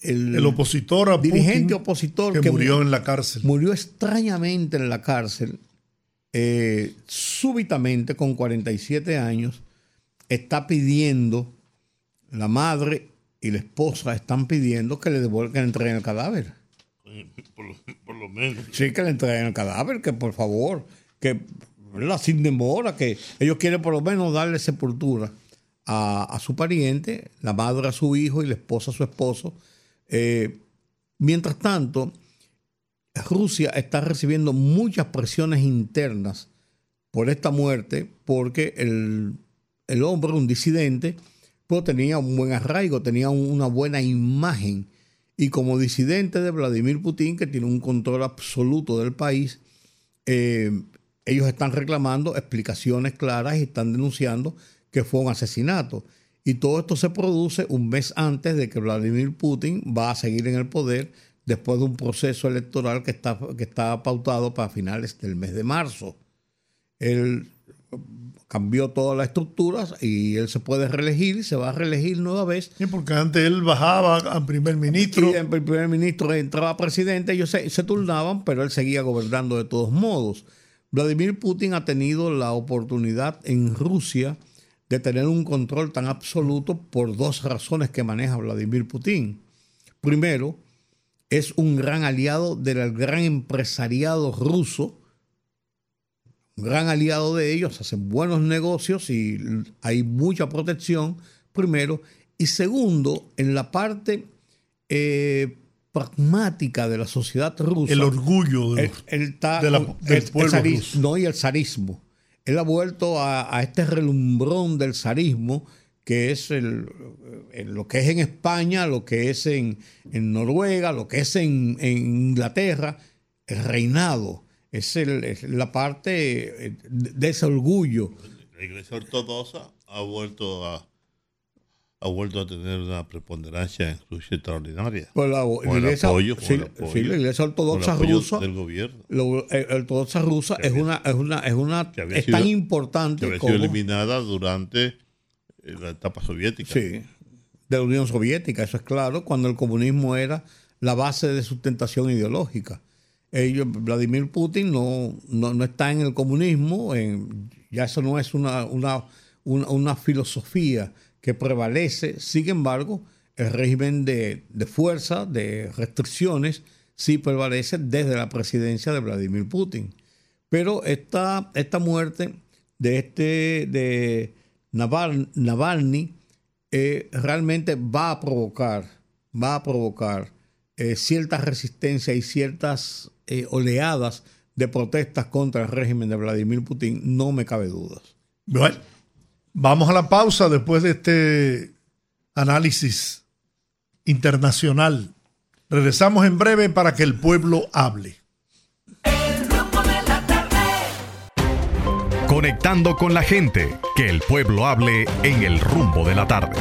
El opositor a dirigente Putin opositor que, mu- murió en la cárcel. murió extrañamente en la cárcel, eh, súbitamente con 47 años, está pidiendo, la madre y la esposa están pidiendo que le devuelvan, que le entreguen el cadáver. Por lo, por lo menos. Sí, que le entreguen el cadáver, que por favor, que ¿verdad? sin que ellos quieren por lo menos darle sepultura a, su pariente, la madre a su hijo y la esposa a su esposo. Eh, mientras tanto, Rusia está recibiendo muchas presiones internas por esta muerte, porque el, el hombre, un disidente, pues tenía un buen arraigo, tenía un- una buena imagen. Y como disidente de Vladimir Putin, que tiene un control absoluto del país, eh, ellos están reclamando explicaciones claras y están denunciando que fue un asesinato. Y todo esto se produce un mes antes de que Vladimir Putin va a seguir en el poder después de un proceso electoral que está, que está pautado para finales del mes de marzo. Él cambió todas las estructuras y él se puede reelegir y se va a reelegir nueva vez Sí, porque antes él bajaba al primer ministro. y el primer ministro entraba presidente, ellos se, se turnaban, pero él seguía gobernando de todos modos. Vladimir Putin ha tenido la oportunidad en Rusia de tener un control tan absoluto por dos razones que maneja Vladimir Putin. Primero, es un gran aliado del gran empresariado ruso, un gran aliado de ellos, hacen buenos negocios y hay mucha protección, primero. Y segundo, en la parte eh, pragmática de la sociedad rusa. El orgullo de de la- del el- el pueblo ruso. No, y el zarismo. Él ha vuelto a, a este relumbrón del zarismo, que es el, el- lo que es en España, lo que es en, en Noruega, lo que es en, en Inglaterra, el reinado. Es, el- es la parte eh, de de ese orgullo. La iglesia ortodoxa ha vuelto a ha vuelto a tener una preponderancia en Rusia extraordinaria. Por la, la iglesia, apoyo, sí, el apoyo, sí, la iglesia ortodoxa el rusa. del gobierno. eh, ortodoxa rusa es una, es una, es una, Que es sido- tan que importante había como sido eliminada durante eh, la etapa soviética. Sí, de la Unión Soviética, eso es claro, cuando el comunismo era la base de sustentación ideológica. Ellos, Vladimir Putin no, no, no está en el comunismo, en- ya eso no es una, una, una, una filosofía que prevalece, sin embargo, el régimen de, fuerza, de restricciones, sí prevalece desde la presidencia de Vladimir Putin. Pero esta, esta muerte de este de Naval- Navalny eh, realmente va a provocar, va a provocar eh, cierta resistencia y ciertas eh, oleadas de protestas contra el régimen de Vladimir Putin, no me cabe dudas. Bueno, vamos a la pausa después de este análisis internacional. Regresamos en breve para que el pueblo hable. El rumbo de la tarde. Conectando con la gente, que el pueblo hable en el rumbo de la tarde.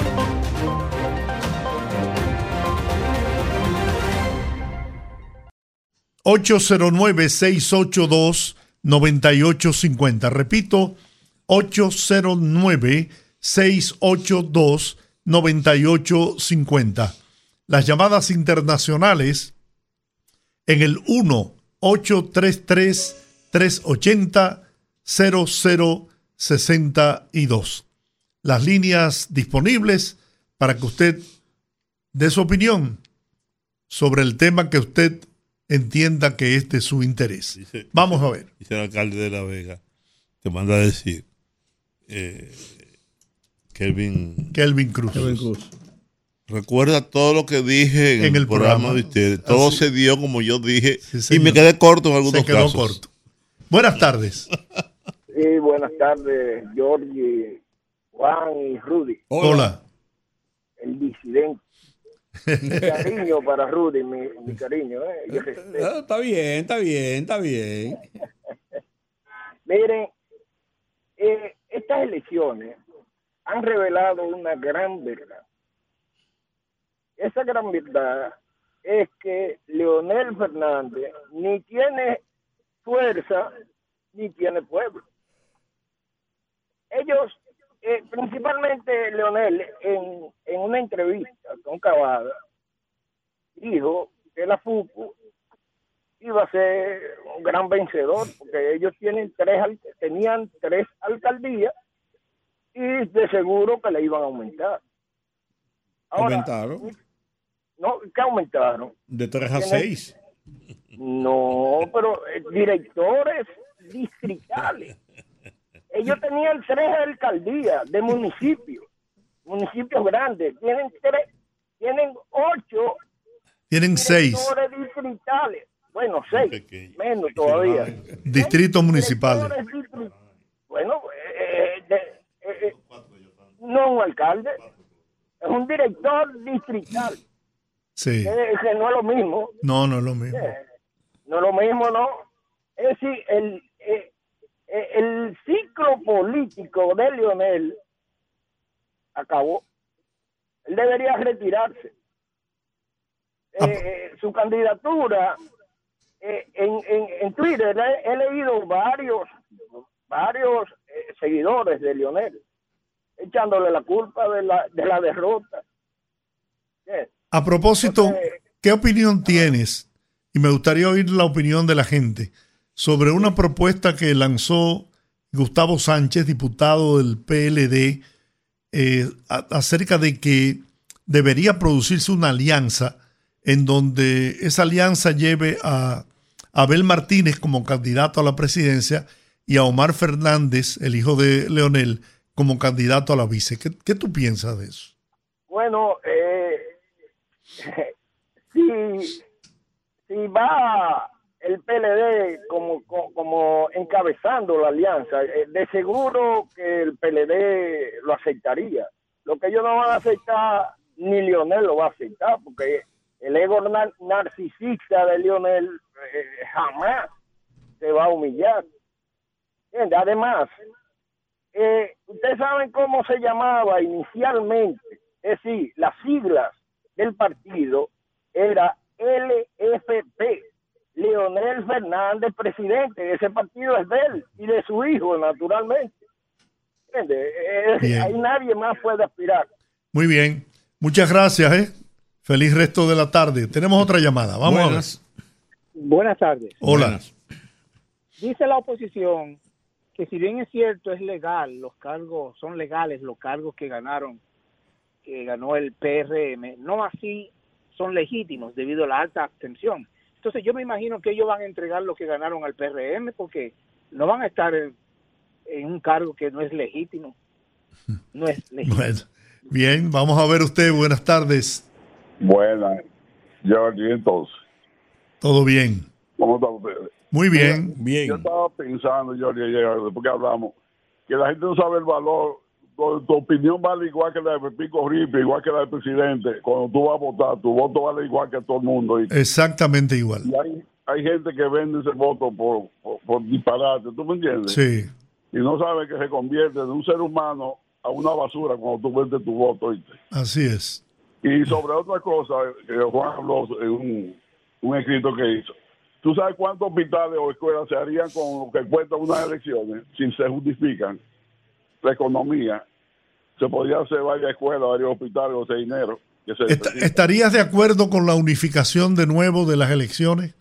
809-682-9850. Repito, 809-682-9850. Las llamadas internacionales en el 1-833-380-0062. Las líneas disponibles para que usted dé su opinión sobre el tema que usted entienda que es de su interés. Dice- Vamos a ver. Dice el alcalde de La Vega, te manda a decir, eh, Kelvin, Kelvin Cruz. Recuerda todo lo que dije en, En el, programa, programa. de ustedes. Todo Así. se dio como yo dije Sí, y me quedé corto en algunos Se quedó casos. corto. Buenas tardes. Sí, buenas tardes, Georgie, Juan y Rudy, Hola. el disidente. Mi cariño para Rudy, mi, mi cariño, ¿eh? Ah, está bien, está bien, está bien. <laughs> Miren, eh, estas elecciones han revelado una gran verdad. Esa gran verdad es que Leonel Fernández ni tiene fuerza ni tiene pueblo. Ellos, eh, principalmente Leonel, en, en una entrevista con Cavada, dijo que la FUCU iba a ser un gran vencedor, porque ellos tienen tres, tenían tres alcaldías y de seguro que le iban a aumentar. Ahora, Aumentaron No, ¿qué aumentaron? de 3 a 6. No, pero eh, directores distritales. Ellos tenían tres alcaldías de municipios, municipios grandes. Tienen tres, tienen ocho Tienen seis directores distritales. Bueno, seis, menos todavía. distritos municipales. Directores distri- Bueno, eh, de- eh, eh, no un alcalde, es un director distrital. Sí. que- que no es lo mismo. No, no es lo mismo. No es lo mismo, ¿no? Es decir, el, eh, eh, el ciclo político de Lionel acabó. Él debería retirarse. Ah, Eh, eh, su candidatura eh, en, en, en Twitter he, he leído varios varios eh, seguidores de Lionel echándole la culpa de la, de la derrota. ¿Qué? A propósito, Entonces- ¿qué opinión tienes? Y me gustaría oír la opinión de la gente sobre una propuesta que lanzó Gustavo Sánchez, diputado del PLD, eh, a- acerca de que debería producirse una alianza en donde esa alianza lleve a Abel Martínez como candidato a la presidencia y a Omar Fernández, el hijo de Leonel, como candidato a la vice. ¿Qué, qué tú piensas de eso? Bueno, eh, si, si va el PLD como, co- como encabezando la alianza, eh, de seguro que el PLD lo aceptaría. Lo que ellos no van a aceptar, ni Lionel lo va a aceptar, porque el ego nar- narcisista de Lionel eh, jamás se va a humillar. Además, eh, ustedes saben cómo se llamaba inicialmente, es decir, las siglas del partido era LFP, Leonel Fernández, presidente. Ese partido es de él y de su hijo, naturalmente. ¿Entiende? Eh, ahí nadie más puede aspirar. Muy bien. Muchas gracias, ¿eh? Feliz resto de la tarde. Tenemos otra llamada. Vamos Buenas. Buenas tardes. Hola. Buenas. Dice la oposición que si bien es cierto, es legal, los cargos son legales, los cargos que ganaron, que ganó el PRM, no así son legítimos debido a la alta abstención. Entonces yo me imagino que ellos van a entregar lo que ganaron al PRM porque no van a estar en, en un cargo que no es legítimo. No es legítimo. Bueno, bien, vamos a ver usted. Buenas tardes. Buenas, Jordi, entonces, Todo bien. ¿cómo están ustedes? Muy bien. Yo Bien. estaba pensando, Jordi, ayer, después que hablamos, que la gente no sabe el valor, tu, tu opinión vale igual que la de Pico Ripe, igual que la del presidente. Cuando tú vas a votar, tu voto vale igual que todo el mundo. Y, Exactamente igual. y hay, hay gente que vende ese voto por, por, por disparate, ¿tú me entiendes? Sí. Y no sabe que se convierte de un ser humano a una basura cuando tú vendes tu voto. ¿oíste? Así es. Y sobre otra cosa que Juan habló en un, un escrito que hizo, ¿Tú sabes cuántos hospitales o escuelas se harían con lo que cuestan unas elecciones si se justifican la economía? Se podría hacer varias escuelas, varios hospitales con ese dinero. Que se Est- necesita. ¿Estarías de acuerdo con la unificación de nuevo de las elecciones?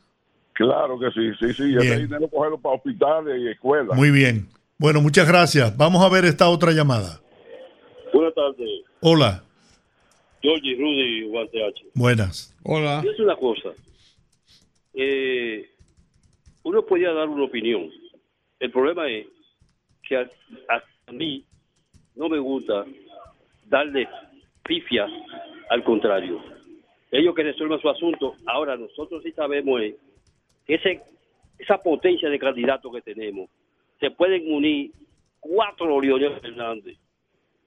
Claro que sí, sí, sí. Ese dinero cogerlo para hospitales y escuelas. Muy bien. Bueno, muchas gracias. Vamos a ver esta otra llamada. Buenas tardes, Hola, Georgie, Rudy, Guante H. buenas. Hola. Es una cosa. Eh, uno podía dar una opinión. El problema es que a, a mí no me gusta darle pifia al contrario. Ellos que resuelvan su asunto. Ahora, nosotros sí sabemos eh, que ese, esa potencia de candidatos que tenemos, se pueden unir cuatro Leonel Fernández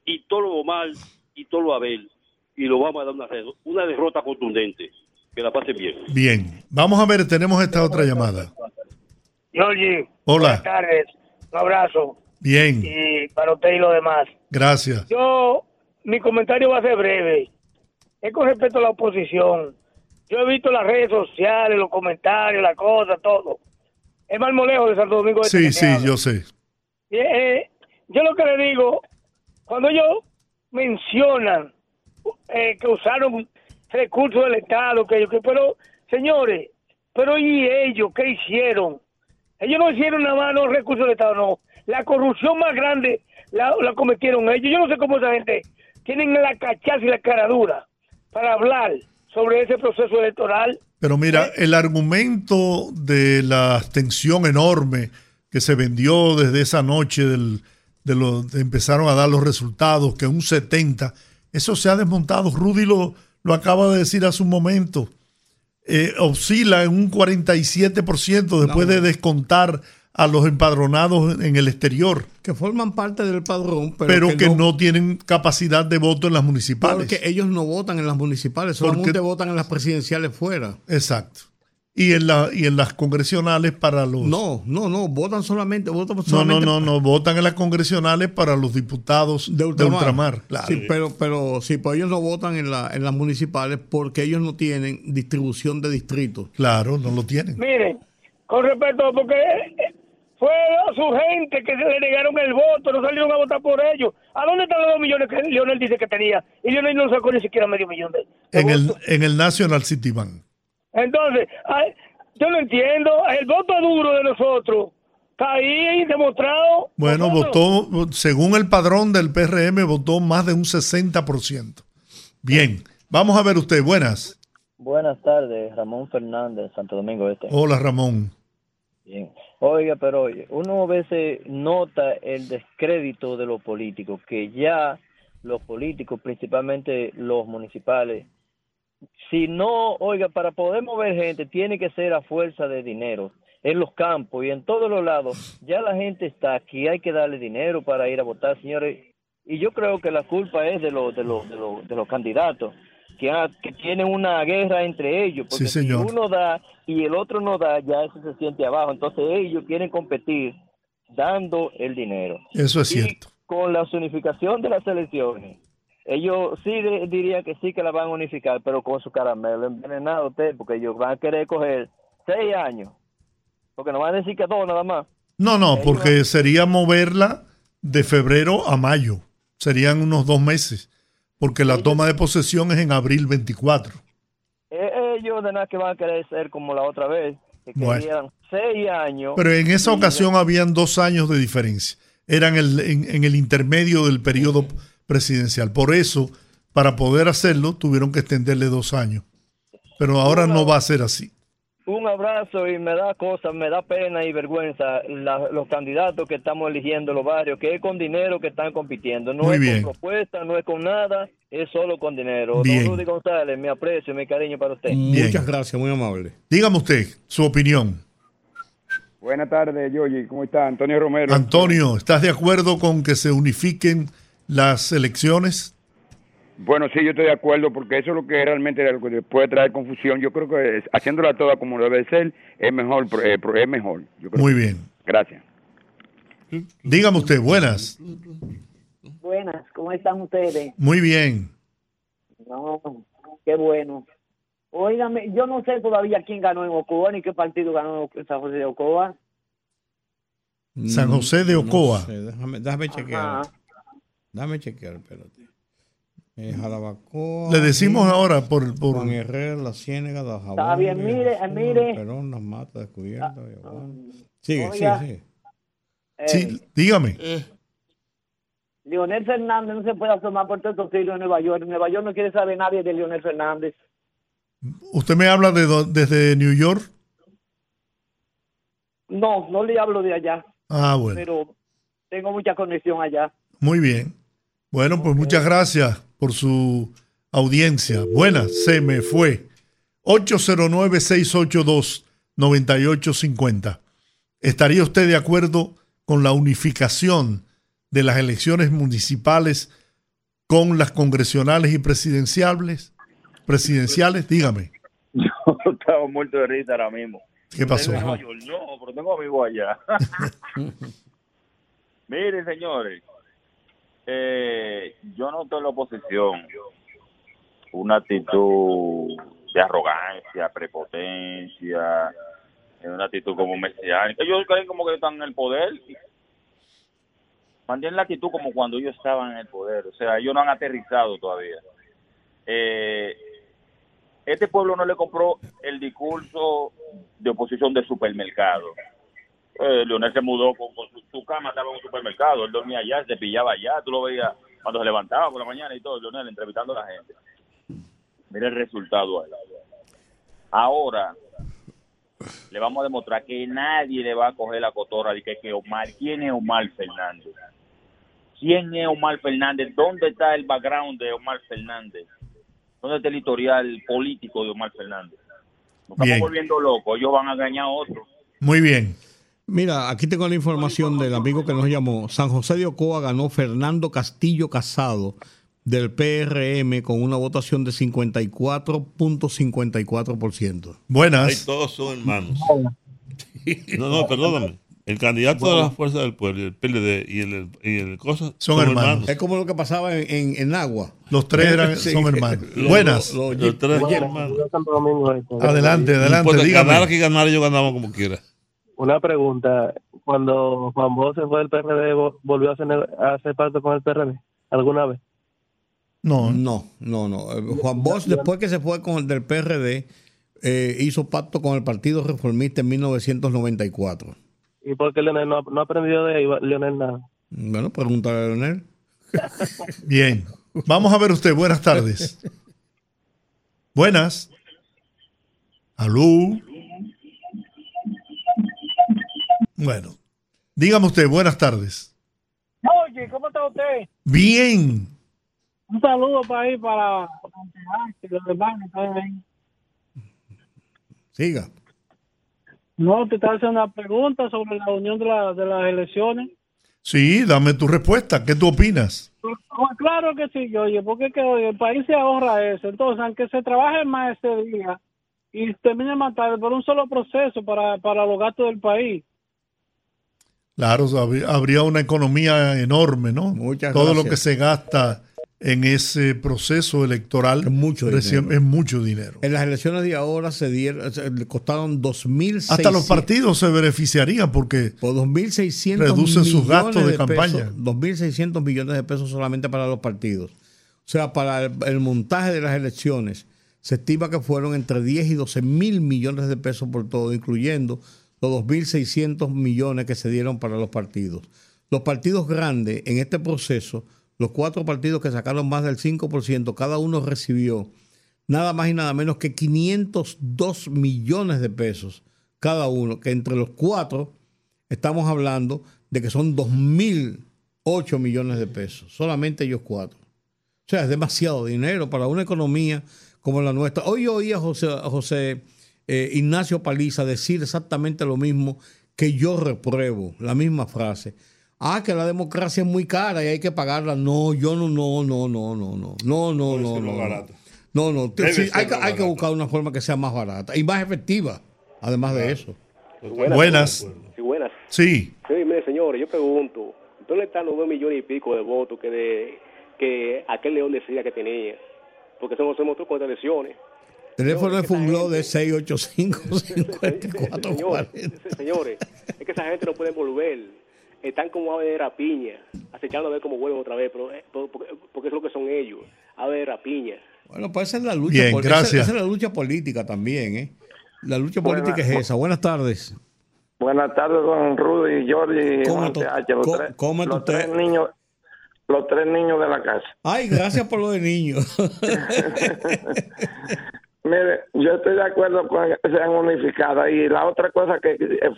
y todo lo mal y todo lo Abel y lo vamos a dar una, derrota contundente. Que la pasen bien. Bien, vamos a ver, tenemos esta otra llamada. Georgie, Hola, buenas tardes. Un abrazo. bien, Y para usted y los demás. gracias. Yo, mi comentario va a ser breve. Es con respecto a la oposición. Yo he visto las redes sociales, los comentarios, las cosas, todo. Es Marmolejo de Santo Domingo. Este Sí, sí, yo sé. Y, eh, yo lo que le digo, cuando ellos mencionan eh, que usaron recursos del Estado, que, que- pero, señores, pero ¿y ellos qué hicieron? Ellos no hicieron nada más los recursos del Estado, no. La corrupción más grande la, la cometieron ellos. Yo no sé cómo esa gente tienen la cachaza y la caradura para hablar sobre ese proceso electoral. Pero mira, el argumento de la abstención enorme que se vendió desde esa noche del, de lo, de empezaron a dar los resultados, que un 70, eso se ha desmontado. Rudy lo, lo acaba de decir hace un momento. Eh, oscila en un 47% después de descontar a los empadronados en el exterior, Que forman parte del padrón, pero, pero, que, no, tienen capacidad de voto en las municipales. Porque ellos no votan en las municipales, Porque- solamente votan en las presidenciales fuera. Exacto. Y en, la, y en las congresionales para los... No, no, no, votan solamente, votan No, no, no, no, votan en las congresionales para los diputados de ultramar. claro. Sí, pero, pero sí, pues ellos no votan en, la, en las municipales porque ellos no tienen distribución de distritos. Claro, no lo tienen. Miren, con respecto, porque eh, fue a su gente que se le negaron el voto, no salieron a votar por ellos. ¿A dónde están los dos millones que Leonel dice que tenía? Y Leonel no sacó ni siquiera medio millón de En el, en el National City Bank. Entonces, ay, yo no entiendo. El voto duro de nosotros está ahí demostrado. Bueno, Nosotros- votó, según el padrón del PRM, votó más de un 60%. Bien, vamos a ver usted. Buenas. Buenas tardes, Ramón Fernández, Santo Domingo Este. Hola, Ramón. Bien. Oiga, pero oye, uno a veces nota el descrédito de los políticos, que ya los políticos, principalmente los municipales, si no, oiga, para poder mover gente tiene que ser a fuerza de dinero en los campos y en todos los lados. Ya la gente está aquí, hay que darle dinero para ir a votar, señores. Y yo creo que la culpa es de los de los de los, de los candidatos que, ha- que tienen una guerra entre ellos, porque Sí, señor. si uno da y el otro no da, ya eso se siente abajo. Entonces ellos quieren competir dando el dinero. Eso es Y cierto. con la unificación de las elecciones, ellos sí de- dirían que sí que la van a unificar, pero con su caramelo envenenado usted, porque ellos van a querer coger seis años, porque no van a decir que dos nada más. No, no, porque sería moverla de febrero a mayo. Serían unos dos meses. Porque la toma de posesión es en abril 24. Eh, Ellos de nada que van a querer ser como la otra vez, que Bueno. querían seis años. Pero en esa y- ocasión habían dos años de diferencia. Eran el, en, en el intermedio del periodo presidencial. Por eso, para poder hacerlo, tuvieron que extenderle dos años. Pero ahora no va a ser así. Un abrazo y me da cosas, me da pena y vergüenza la- los candidatos que estamos eligiendo en los barrios, que es con dinero que están compitiendo. No Muy es bien. con propuesta, no es con nada, es solo con dinero. Bien. Don Rudy González, mi aprecio, mi cariño para usted. Bien. Muchas gracias, muy amable. Dígame usted su opinión. Buenas tardes, Yoyi. ¿Cómo está? Antonio Romero. Antonio, ¿estás de acuerdo con que se unifiquen las elecciones? Bueno, sí, yo estoy de acuerdo porque eso es lo que realmente lo que puede traer confusión. Yo creo que es- haciéndola toda como debe ser es mejor. eh, es mejor. Yo creo. Muy bien. Gracias. Dígame usted, buenas. Buenas, ¿cómo están ustedes? Muy bien. No, qué bueno. Óigame, yo no sé todavía quién ganó en Ocoa ni qué partido ganó en San José de Ocoa. San José de No Ocoa. sé, déjame, déjame chequear. Déjame chequear, espérate. Eh, Jalabacoa. Le decimos ahora por, por Juan Herrera, La Ciénaga, Dajabón. Está bien, mire, eh, mire. Perón, Las Matas, Descubierta, Villabuena. Sigue, Oiga. sigue, sigue. Eh, Sí, dígame. Leonel Fernández no se puede asomar por todo estos siglos en Nueva York. En Nueva York no quiere saber nadie de Leonel Fernández. ¿Usted me habla de desde New York? No, no le hablo de allá. Ah, bueno. Pero tengo mucha conexión allá. Muy bien. Bueno, pues muchas gracias por su audiencia. Buena, se me fue. 809-682-9850. ¿Estaría usted de acuerdo con la unificación de las elecciones municipales con las congresionales y presidenciales? Presidenciales, dígame. <laughs> Yo estaba muerto de risa ahora mismo. ¿Qué pasó? No, pero tengo amigos allá. <laughs> Miren, señores, eh, yo noto en la oposición una actitud de arrogancia, prepotencia, una actitud como mesiánica. Ellos creen como que están en el poder. Mantienen la actitud como cuando ellos estaban en el poder. O sea, ellos no han aterrizado todavía. Eh, este pueblo no le compró el discurso de oposición del supermercado. Eh, Leonel se mudó con, con su, su cama, estaba en un supermercado, él dormía allá, se pillaba allá, tú lo veías cuando se levantaba por la mañana y todo, Leonel entrevistando a la gente. Mira el resultado ahí. Ahora le vamos a demostrar que nadie le va a coger la cotorra de que, que Omar, ¿quién es Omar Fernández? ¿Quién es Omar Fernández? ¿Dónde está el background de Omar Fernández? ¿Dónde está el historial político de Omar Fernández? Nos estamos Bien. volviendo locos, ellos van a engañar a otros. Muy bien. Mira, aquí tengo la información del amigo que nos llamó. San José de Ocoa ganó Fernando Castillo Casado del PRM con una votación de 54.54%. Buenas. Ahí todos son hermanos. <laughs> No, no, perdóname. El candidato de la Fuerza del Pueblo, el PLD y el, y el cosa Son hermanos. Es como lo que pasaba en, en, en Agua. Los tres eran- <laughs> son hermanos. Buenas. Los, Los tres los- son hermanos. Adelante, adelante, No importa, dígame. Ganar que ganar, ellos ganamos como quiera. Una pregunta. Cuando Juan Bosch se fue del PRD, vo- ¿volvió a hacer, a hacer pacto con el PRD alguna vez? No, no, no, no. Eh, Juan Bosch, después que se fue con el del PRD, eh, hizo pacto con el Partido Reformista en 1994. ¿Y por qué Leonel no, ha- no ha aprendido de ahí, Leonel nada? Bueno, pregúntale a Leonel. <laughs> Bien. Vamos a ver usted. Buenas tardes. Buenas. Aló. Bueno. Dígame usted. Buenas tardes. Oye, ¿cómo está usted? Bien. Un saludo para ahí, para los. Siga. No, te estaba haciendo una pregunta sobre la unión de, la- de las elecciones. Sí, dame tu respuesta. ¿Qué tú opinas? Oh, claro que sí, oye, porque es que oye, el país se ahorra eso. Entonces, aunque se trabaje más ese día y termine más tarde, por un solo proceso para, para los gastos del país. Claro, habría- una economía enorme, ¿no? Todo lo que se gasta en ese proceso electoral es mucho dinero. es mucho dinero. En las elecciones de ahora se dieron, le costaron 2.600. Hasta los partidos se beneficiarían porque por 2.600 reducen sus gastos de, pesos, campaña. 2.600 millones de pesos solamente para los partidos. O sea, para el, el montaje de las elecciones se estima que fueron entre 10 y 12 mil millones de pesos por todo, incluyendo los 2.600 millones que se dieron para los partidos. Los partidos grandes en este proceso, los cuatro partidos que sacaron más del 5%, cada uno recibió nada más y nada menos que 502 millones de pesos cada uno, que entre los cuatro estamos hablando de que son 2.008 millones de pesos, solamente ellos cuatro. O sea, es demasiado dinero para una economía como la nuestra. Hoy yo oí a José, a José eh, Ignacio Paliza decir exactamente lo mismo que yo repruebo, la misma frase. Ah, que la democracia es muy cara y hay que pagarla. No, yo no, no, no, no, no, no, no, no, no, no. barato. No, no, sí, hay, que, hay que buscar una forma que sea más barata y más efectiva, además de eso. Buenas. Sí, buenas. Sí. Sí, mire, señores, yo pregunto, ¿dónde están los dos millones y pico de votos que de que aquel León decía que tenía? Porque se nos demostró con estas elecciones. Teléfono de Fungló de 685-5440. Señores, señores, es que esa gente no puede volver. Están como ave de rapiña, acechando a ver cómo vuelven otra vez, pero, eh, por- porque, porque es lo que son ellos, ave de rapiña. Bueno, pues esa es la lucha. Bien, pol- esa- gracias. Esa, es la lucha política también, ¿eh? La lucha política es esa. Buenas tardes. Buenas tardes, don Rudy, Jordi y ¿Cómo Juan tú- TH, los, tres niños, los tres niños de la casa. Ay, gracias por lo de niños. <laughs> Mire, yo estoy de acuerdo con que sean unificadas y la otra cosa que eh,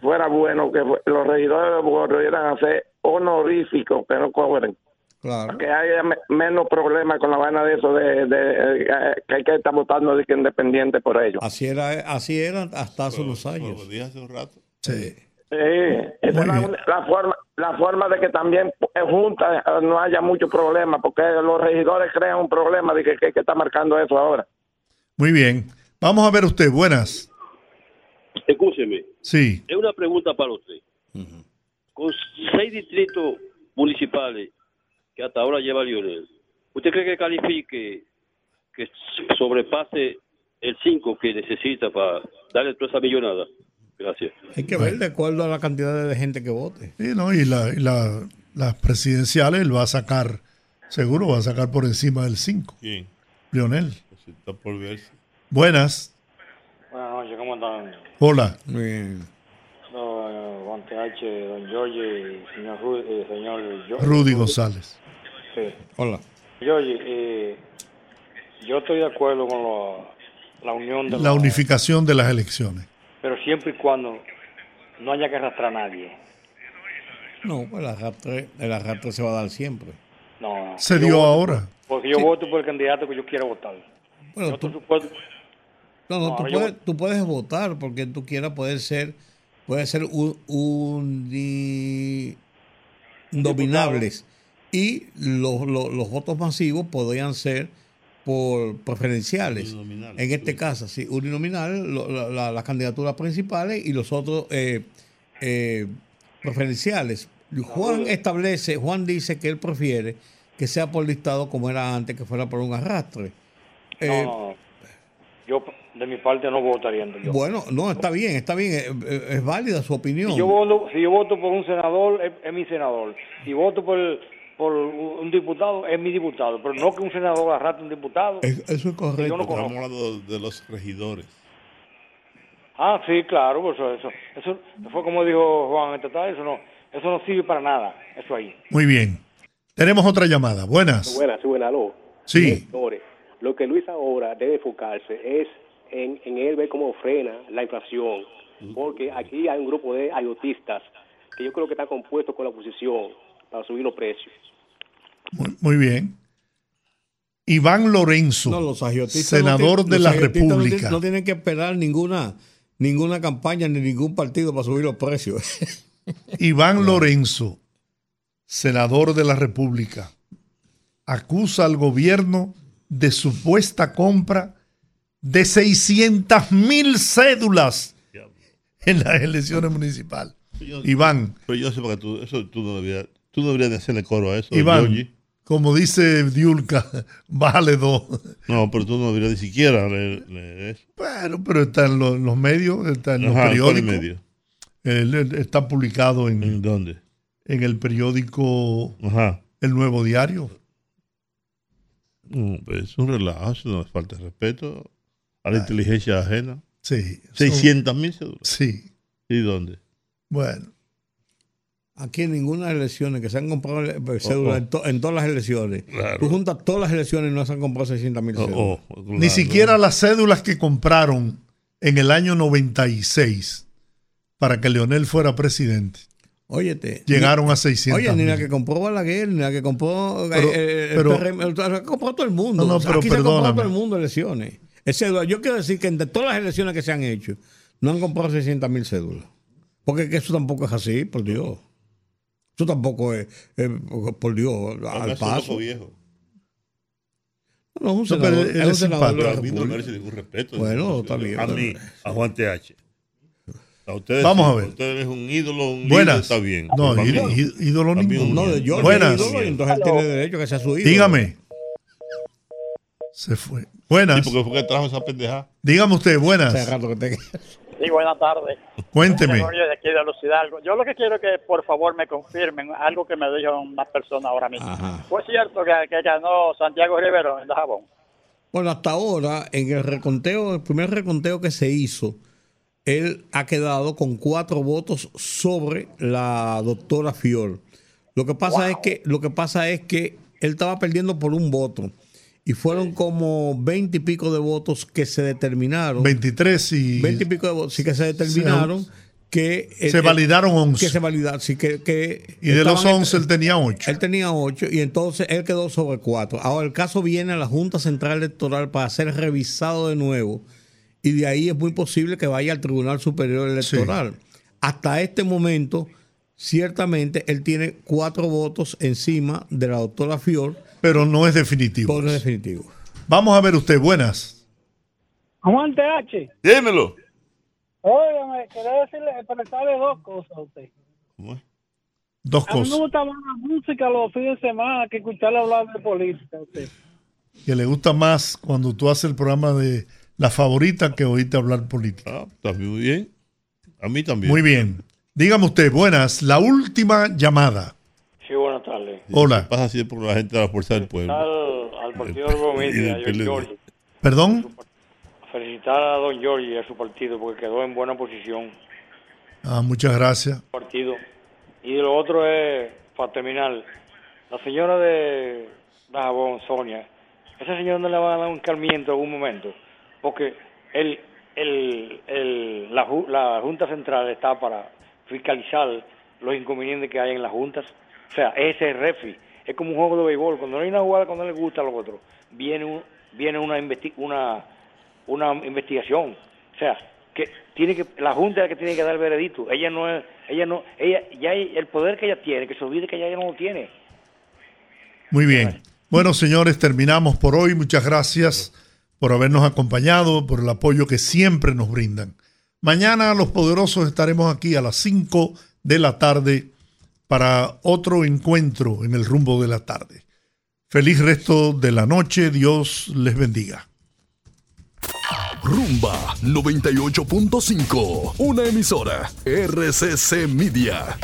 fuera bueno que los regidores volvieran a ser honoríficos, que no cobren. Claro. Que haya me- menos problemas con la vaina de eso de, de, eh, que hay que estar votando de que independiente por ellos. Así era, así era hasta hace unos años. Dije hace un rato. Sí. Sí, esa es la, la forma la forma de que también eh, juntas no haya mucho problema, porque los regidores crean un problema de que, que, que está marcando eso ahora. Muy bien. Vamos a ver usted. Buenas. Escúcheme, Sí. es una pregunta para usted. Con seis distritos municipales que hasta ahora lleva Lionel, ¿usted cree que califique, que sobrepase el 5 que necesita para darle toda esa millonada? Gracias. Hay que ver de acuerdo a la cantidad de gente que vote. Sí, ¿no? Y, la, y la- las presidenciales él va a sacar, seguro va a sacar por encima del 5. ¿Quién? Lionel. Está por verse. Buenas. Buenas noches, ¿cómo están? Hola. Bien. Don Juan don y señor Rudy, eh, señor Rudy González. Sí. Hola. Giorgi, eh, yo estoy de acuerdo con lo- la unión de La los- unificación de las elecciones. pero siempre y cuando no haya que arrastrar a nadie. No, pues el arrastre, el arrastre se va a dar siempre. No, no. Se dio voto- ahora. Porque yo voto por el candidato que yo quiera votar. Bueno, tú- supuesto, No, no, No, tú, yo- puedes, tú puedes votar porque tú quieras, puede ser, puede ser un, un di- dominables. Y los, los, los votos masivos podrían ser por preferenciales. En este caso, sí, uninominal, lo- la- la- las candidaturas principales y los otros eh, eh, preferenciales. Juan establece, Juan dice que él prefiere que sea por listado como era antes, que fuera por un arrastre. Eh, no. Yo de mi parte no votaría. Yo. bueno, no, está bien, está bien, es, es- es válida su opinión. Si yo voto, si yo voto por un senador, es, es mi senador. Si voto por, por un diputado, es mi diputado. Pero no que un senador arrastre un diputado. Es- eso es correcto. Yo no Estamos hablando de los regidores. Ah, sí, claro, pues eso, eso, eso fue como dijo Juan esta tarde, eso no, eso no sirve para nada, eso ahí. Muy bien. Tenemos otra llamada. Buenas. Buenas, buenas, aló. Sí. Lo que Luis ahora debe enfocarse es en, en él ver cómo frena la inflación, porque aquí hay un grupo de ayotistas que yo creo que están compuestos con la oposición para subir los precios. Muy, muy bien. Iván Lorenzo, No, los senador no tienen- de los la no República. tienen- No tienen que esperar ninguna, ninguna campaña ni ningún partido para subir los precios. <laughs> Iván Lorenzo, senador de la República, acusa al gobierno de supuesta compra de 600 mil cédulas en las elecciones municipales. Yo- Iván, Pero yo sé porque tú, eso tú no deberías, tú no deberías de hacerle coro a eso. Iván, como dice Diulca, <laughs> bájale dos. No, pero tú no deberías ni siquiera leer, leer eso. Bueno, pero está en los, los medios, está en los Ajá, ¿cuál periódicos. medio? Él está publicado en, ¿En dónde? en el periódico Ajá. El Nuevo Diario. No, pues es un relajo, es falta de respeto a la inteligencia ajena. Sí. 600 mil cédulas. Sí. ¿Y dónde? Bueno. Aquí en ninguna de las elecciones que se han comprado eh, cédulas, Oh, oh. En, to- en todas las elecciones. Claro. Tú juntas todas las elecciones y no se han comprado 600 mil Oh, cédulas. oh, Ni siquiera las cédulas que compraron en el año 96 para que Leonel fuera presidente. Óyete. Llegaron ni- a 600 Oye, ni la que compró Balaguer, ni la que compró. eh, Pero- eh, pero- la que compró todo el mundo. No, no, pero aquí se perdóname. todo el mundo elecciones. Es cédula. Yo quiero decir que entre todas las elecciones que se han hecho, no han comprado 600 mil cédulas. Porque que eso tampoco es así, por Dios. Eso tampoco es, es, por Dios, al paso. viejo. No, es un No, senador, pero es un senador de la Pero a mí no me merece ningún respeto. Bueno, está bien. A mí, a Juan TH. Ustedes, Vamos a ver. Ustedes es un ídolo, un Buenas. líder, está bien. No, ídolo ninguno. No, ídolo. yo Buenas. ídolo, entonces él tiene derecho a que sea su ídolo. Dígame. Se fue. Buenas. Sí, porque fue que trajo esa pendeja. Dígame usted, buenas. Sí, buenas tardes. Cuénteme. Yo lo que quiero es que por favor me confirmen algo que me dijo una persona ahora mismo. ¿Fue cierto que, que ganó Santiago Rivero en Dajabón? Bueno, hasta ahora, en el reconteo, el primer reconteo que se hizo, él ha quedado con cuatro votos sobre la doctora Fior. Lo que pasa es que, lo que pasa es que él estaba perdiendo por un voto. Y fueron como veinte y pico de votos que se determinaron. 23 y... 20 y pico de votos, sí que se determinaron que... Se validaron 11. Que se validaron, sí, que... que Y de los estaban- 11 él tenía 8. Él tenía 8 y entonces él quedó sobre 4. Ahora el caso viene a la Junta Central Electoral para ser revisado de nuevo y de ahí es muy posible que vaya al Tribunal Superior Electoral. Hasta este momento, ciertamente, él tiene cuatro votos encima de la doctora Fior. Pero no es definitivo. Por definitivo. Vamos a ver usted, buenas. Aguante H. Dímelo. Óigame, quería decirle, expresarle dos cosas a usted. Dos A mí me cosas. gusta más la música los fines de semana que escucharle hablar de política a usted. Que le gusta más cuando tú haces el programa de la favorita que oíste hablar política. Está muy bien. A mí también. Muy bien. Dígame usted, buenas. La última llamada. Sí, buenas tardes. Hola. Pasa siempre por la gente de la Fuerza del Pueblo. Al, al partido de Romita, Y del a John PLD. Giorgi. ¿Perdón? Felicitar a Don Giorgi y a su partido porque quedó en buena posición. Ah, muchas gracias. partido. Y lo otro es, para terminar, la señora de Dajabón, Sonia, esa señora no le va a dar un calmiento en algún momento, porque el, la, la Junta Central está para fiscalizar los inconvenientes que hay en las juntas. O sea, ese es refi. Es como un juego de béisbol. Cuando no hay una jugada, cuando no le gusta a los otros, viene, un- viene una, investi- una, una investigación. O sea, que tiene que la junta es la que tiene que dar el veredicto. Ella no es, ella no, ella ya hay- el poder que ella tiene, que se olvide que ella ya no lo tiene. Muy bien. Bueno, señores, terminamos por hoy. Muchas gracias por habernos acompañado, por el apoyo que siempre nos brindan. Mañana los poderosos estaremos aquí a las 5 de la tarde para otro encuentro en el rumbo de la tarde. Feliz resto de la noche. Dios les bendiga. Rumba 98.5, una emisora RCC Media.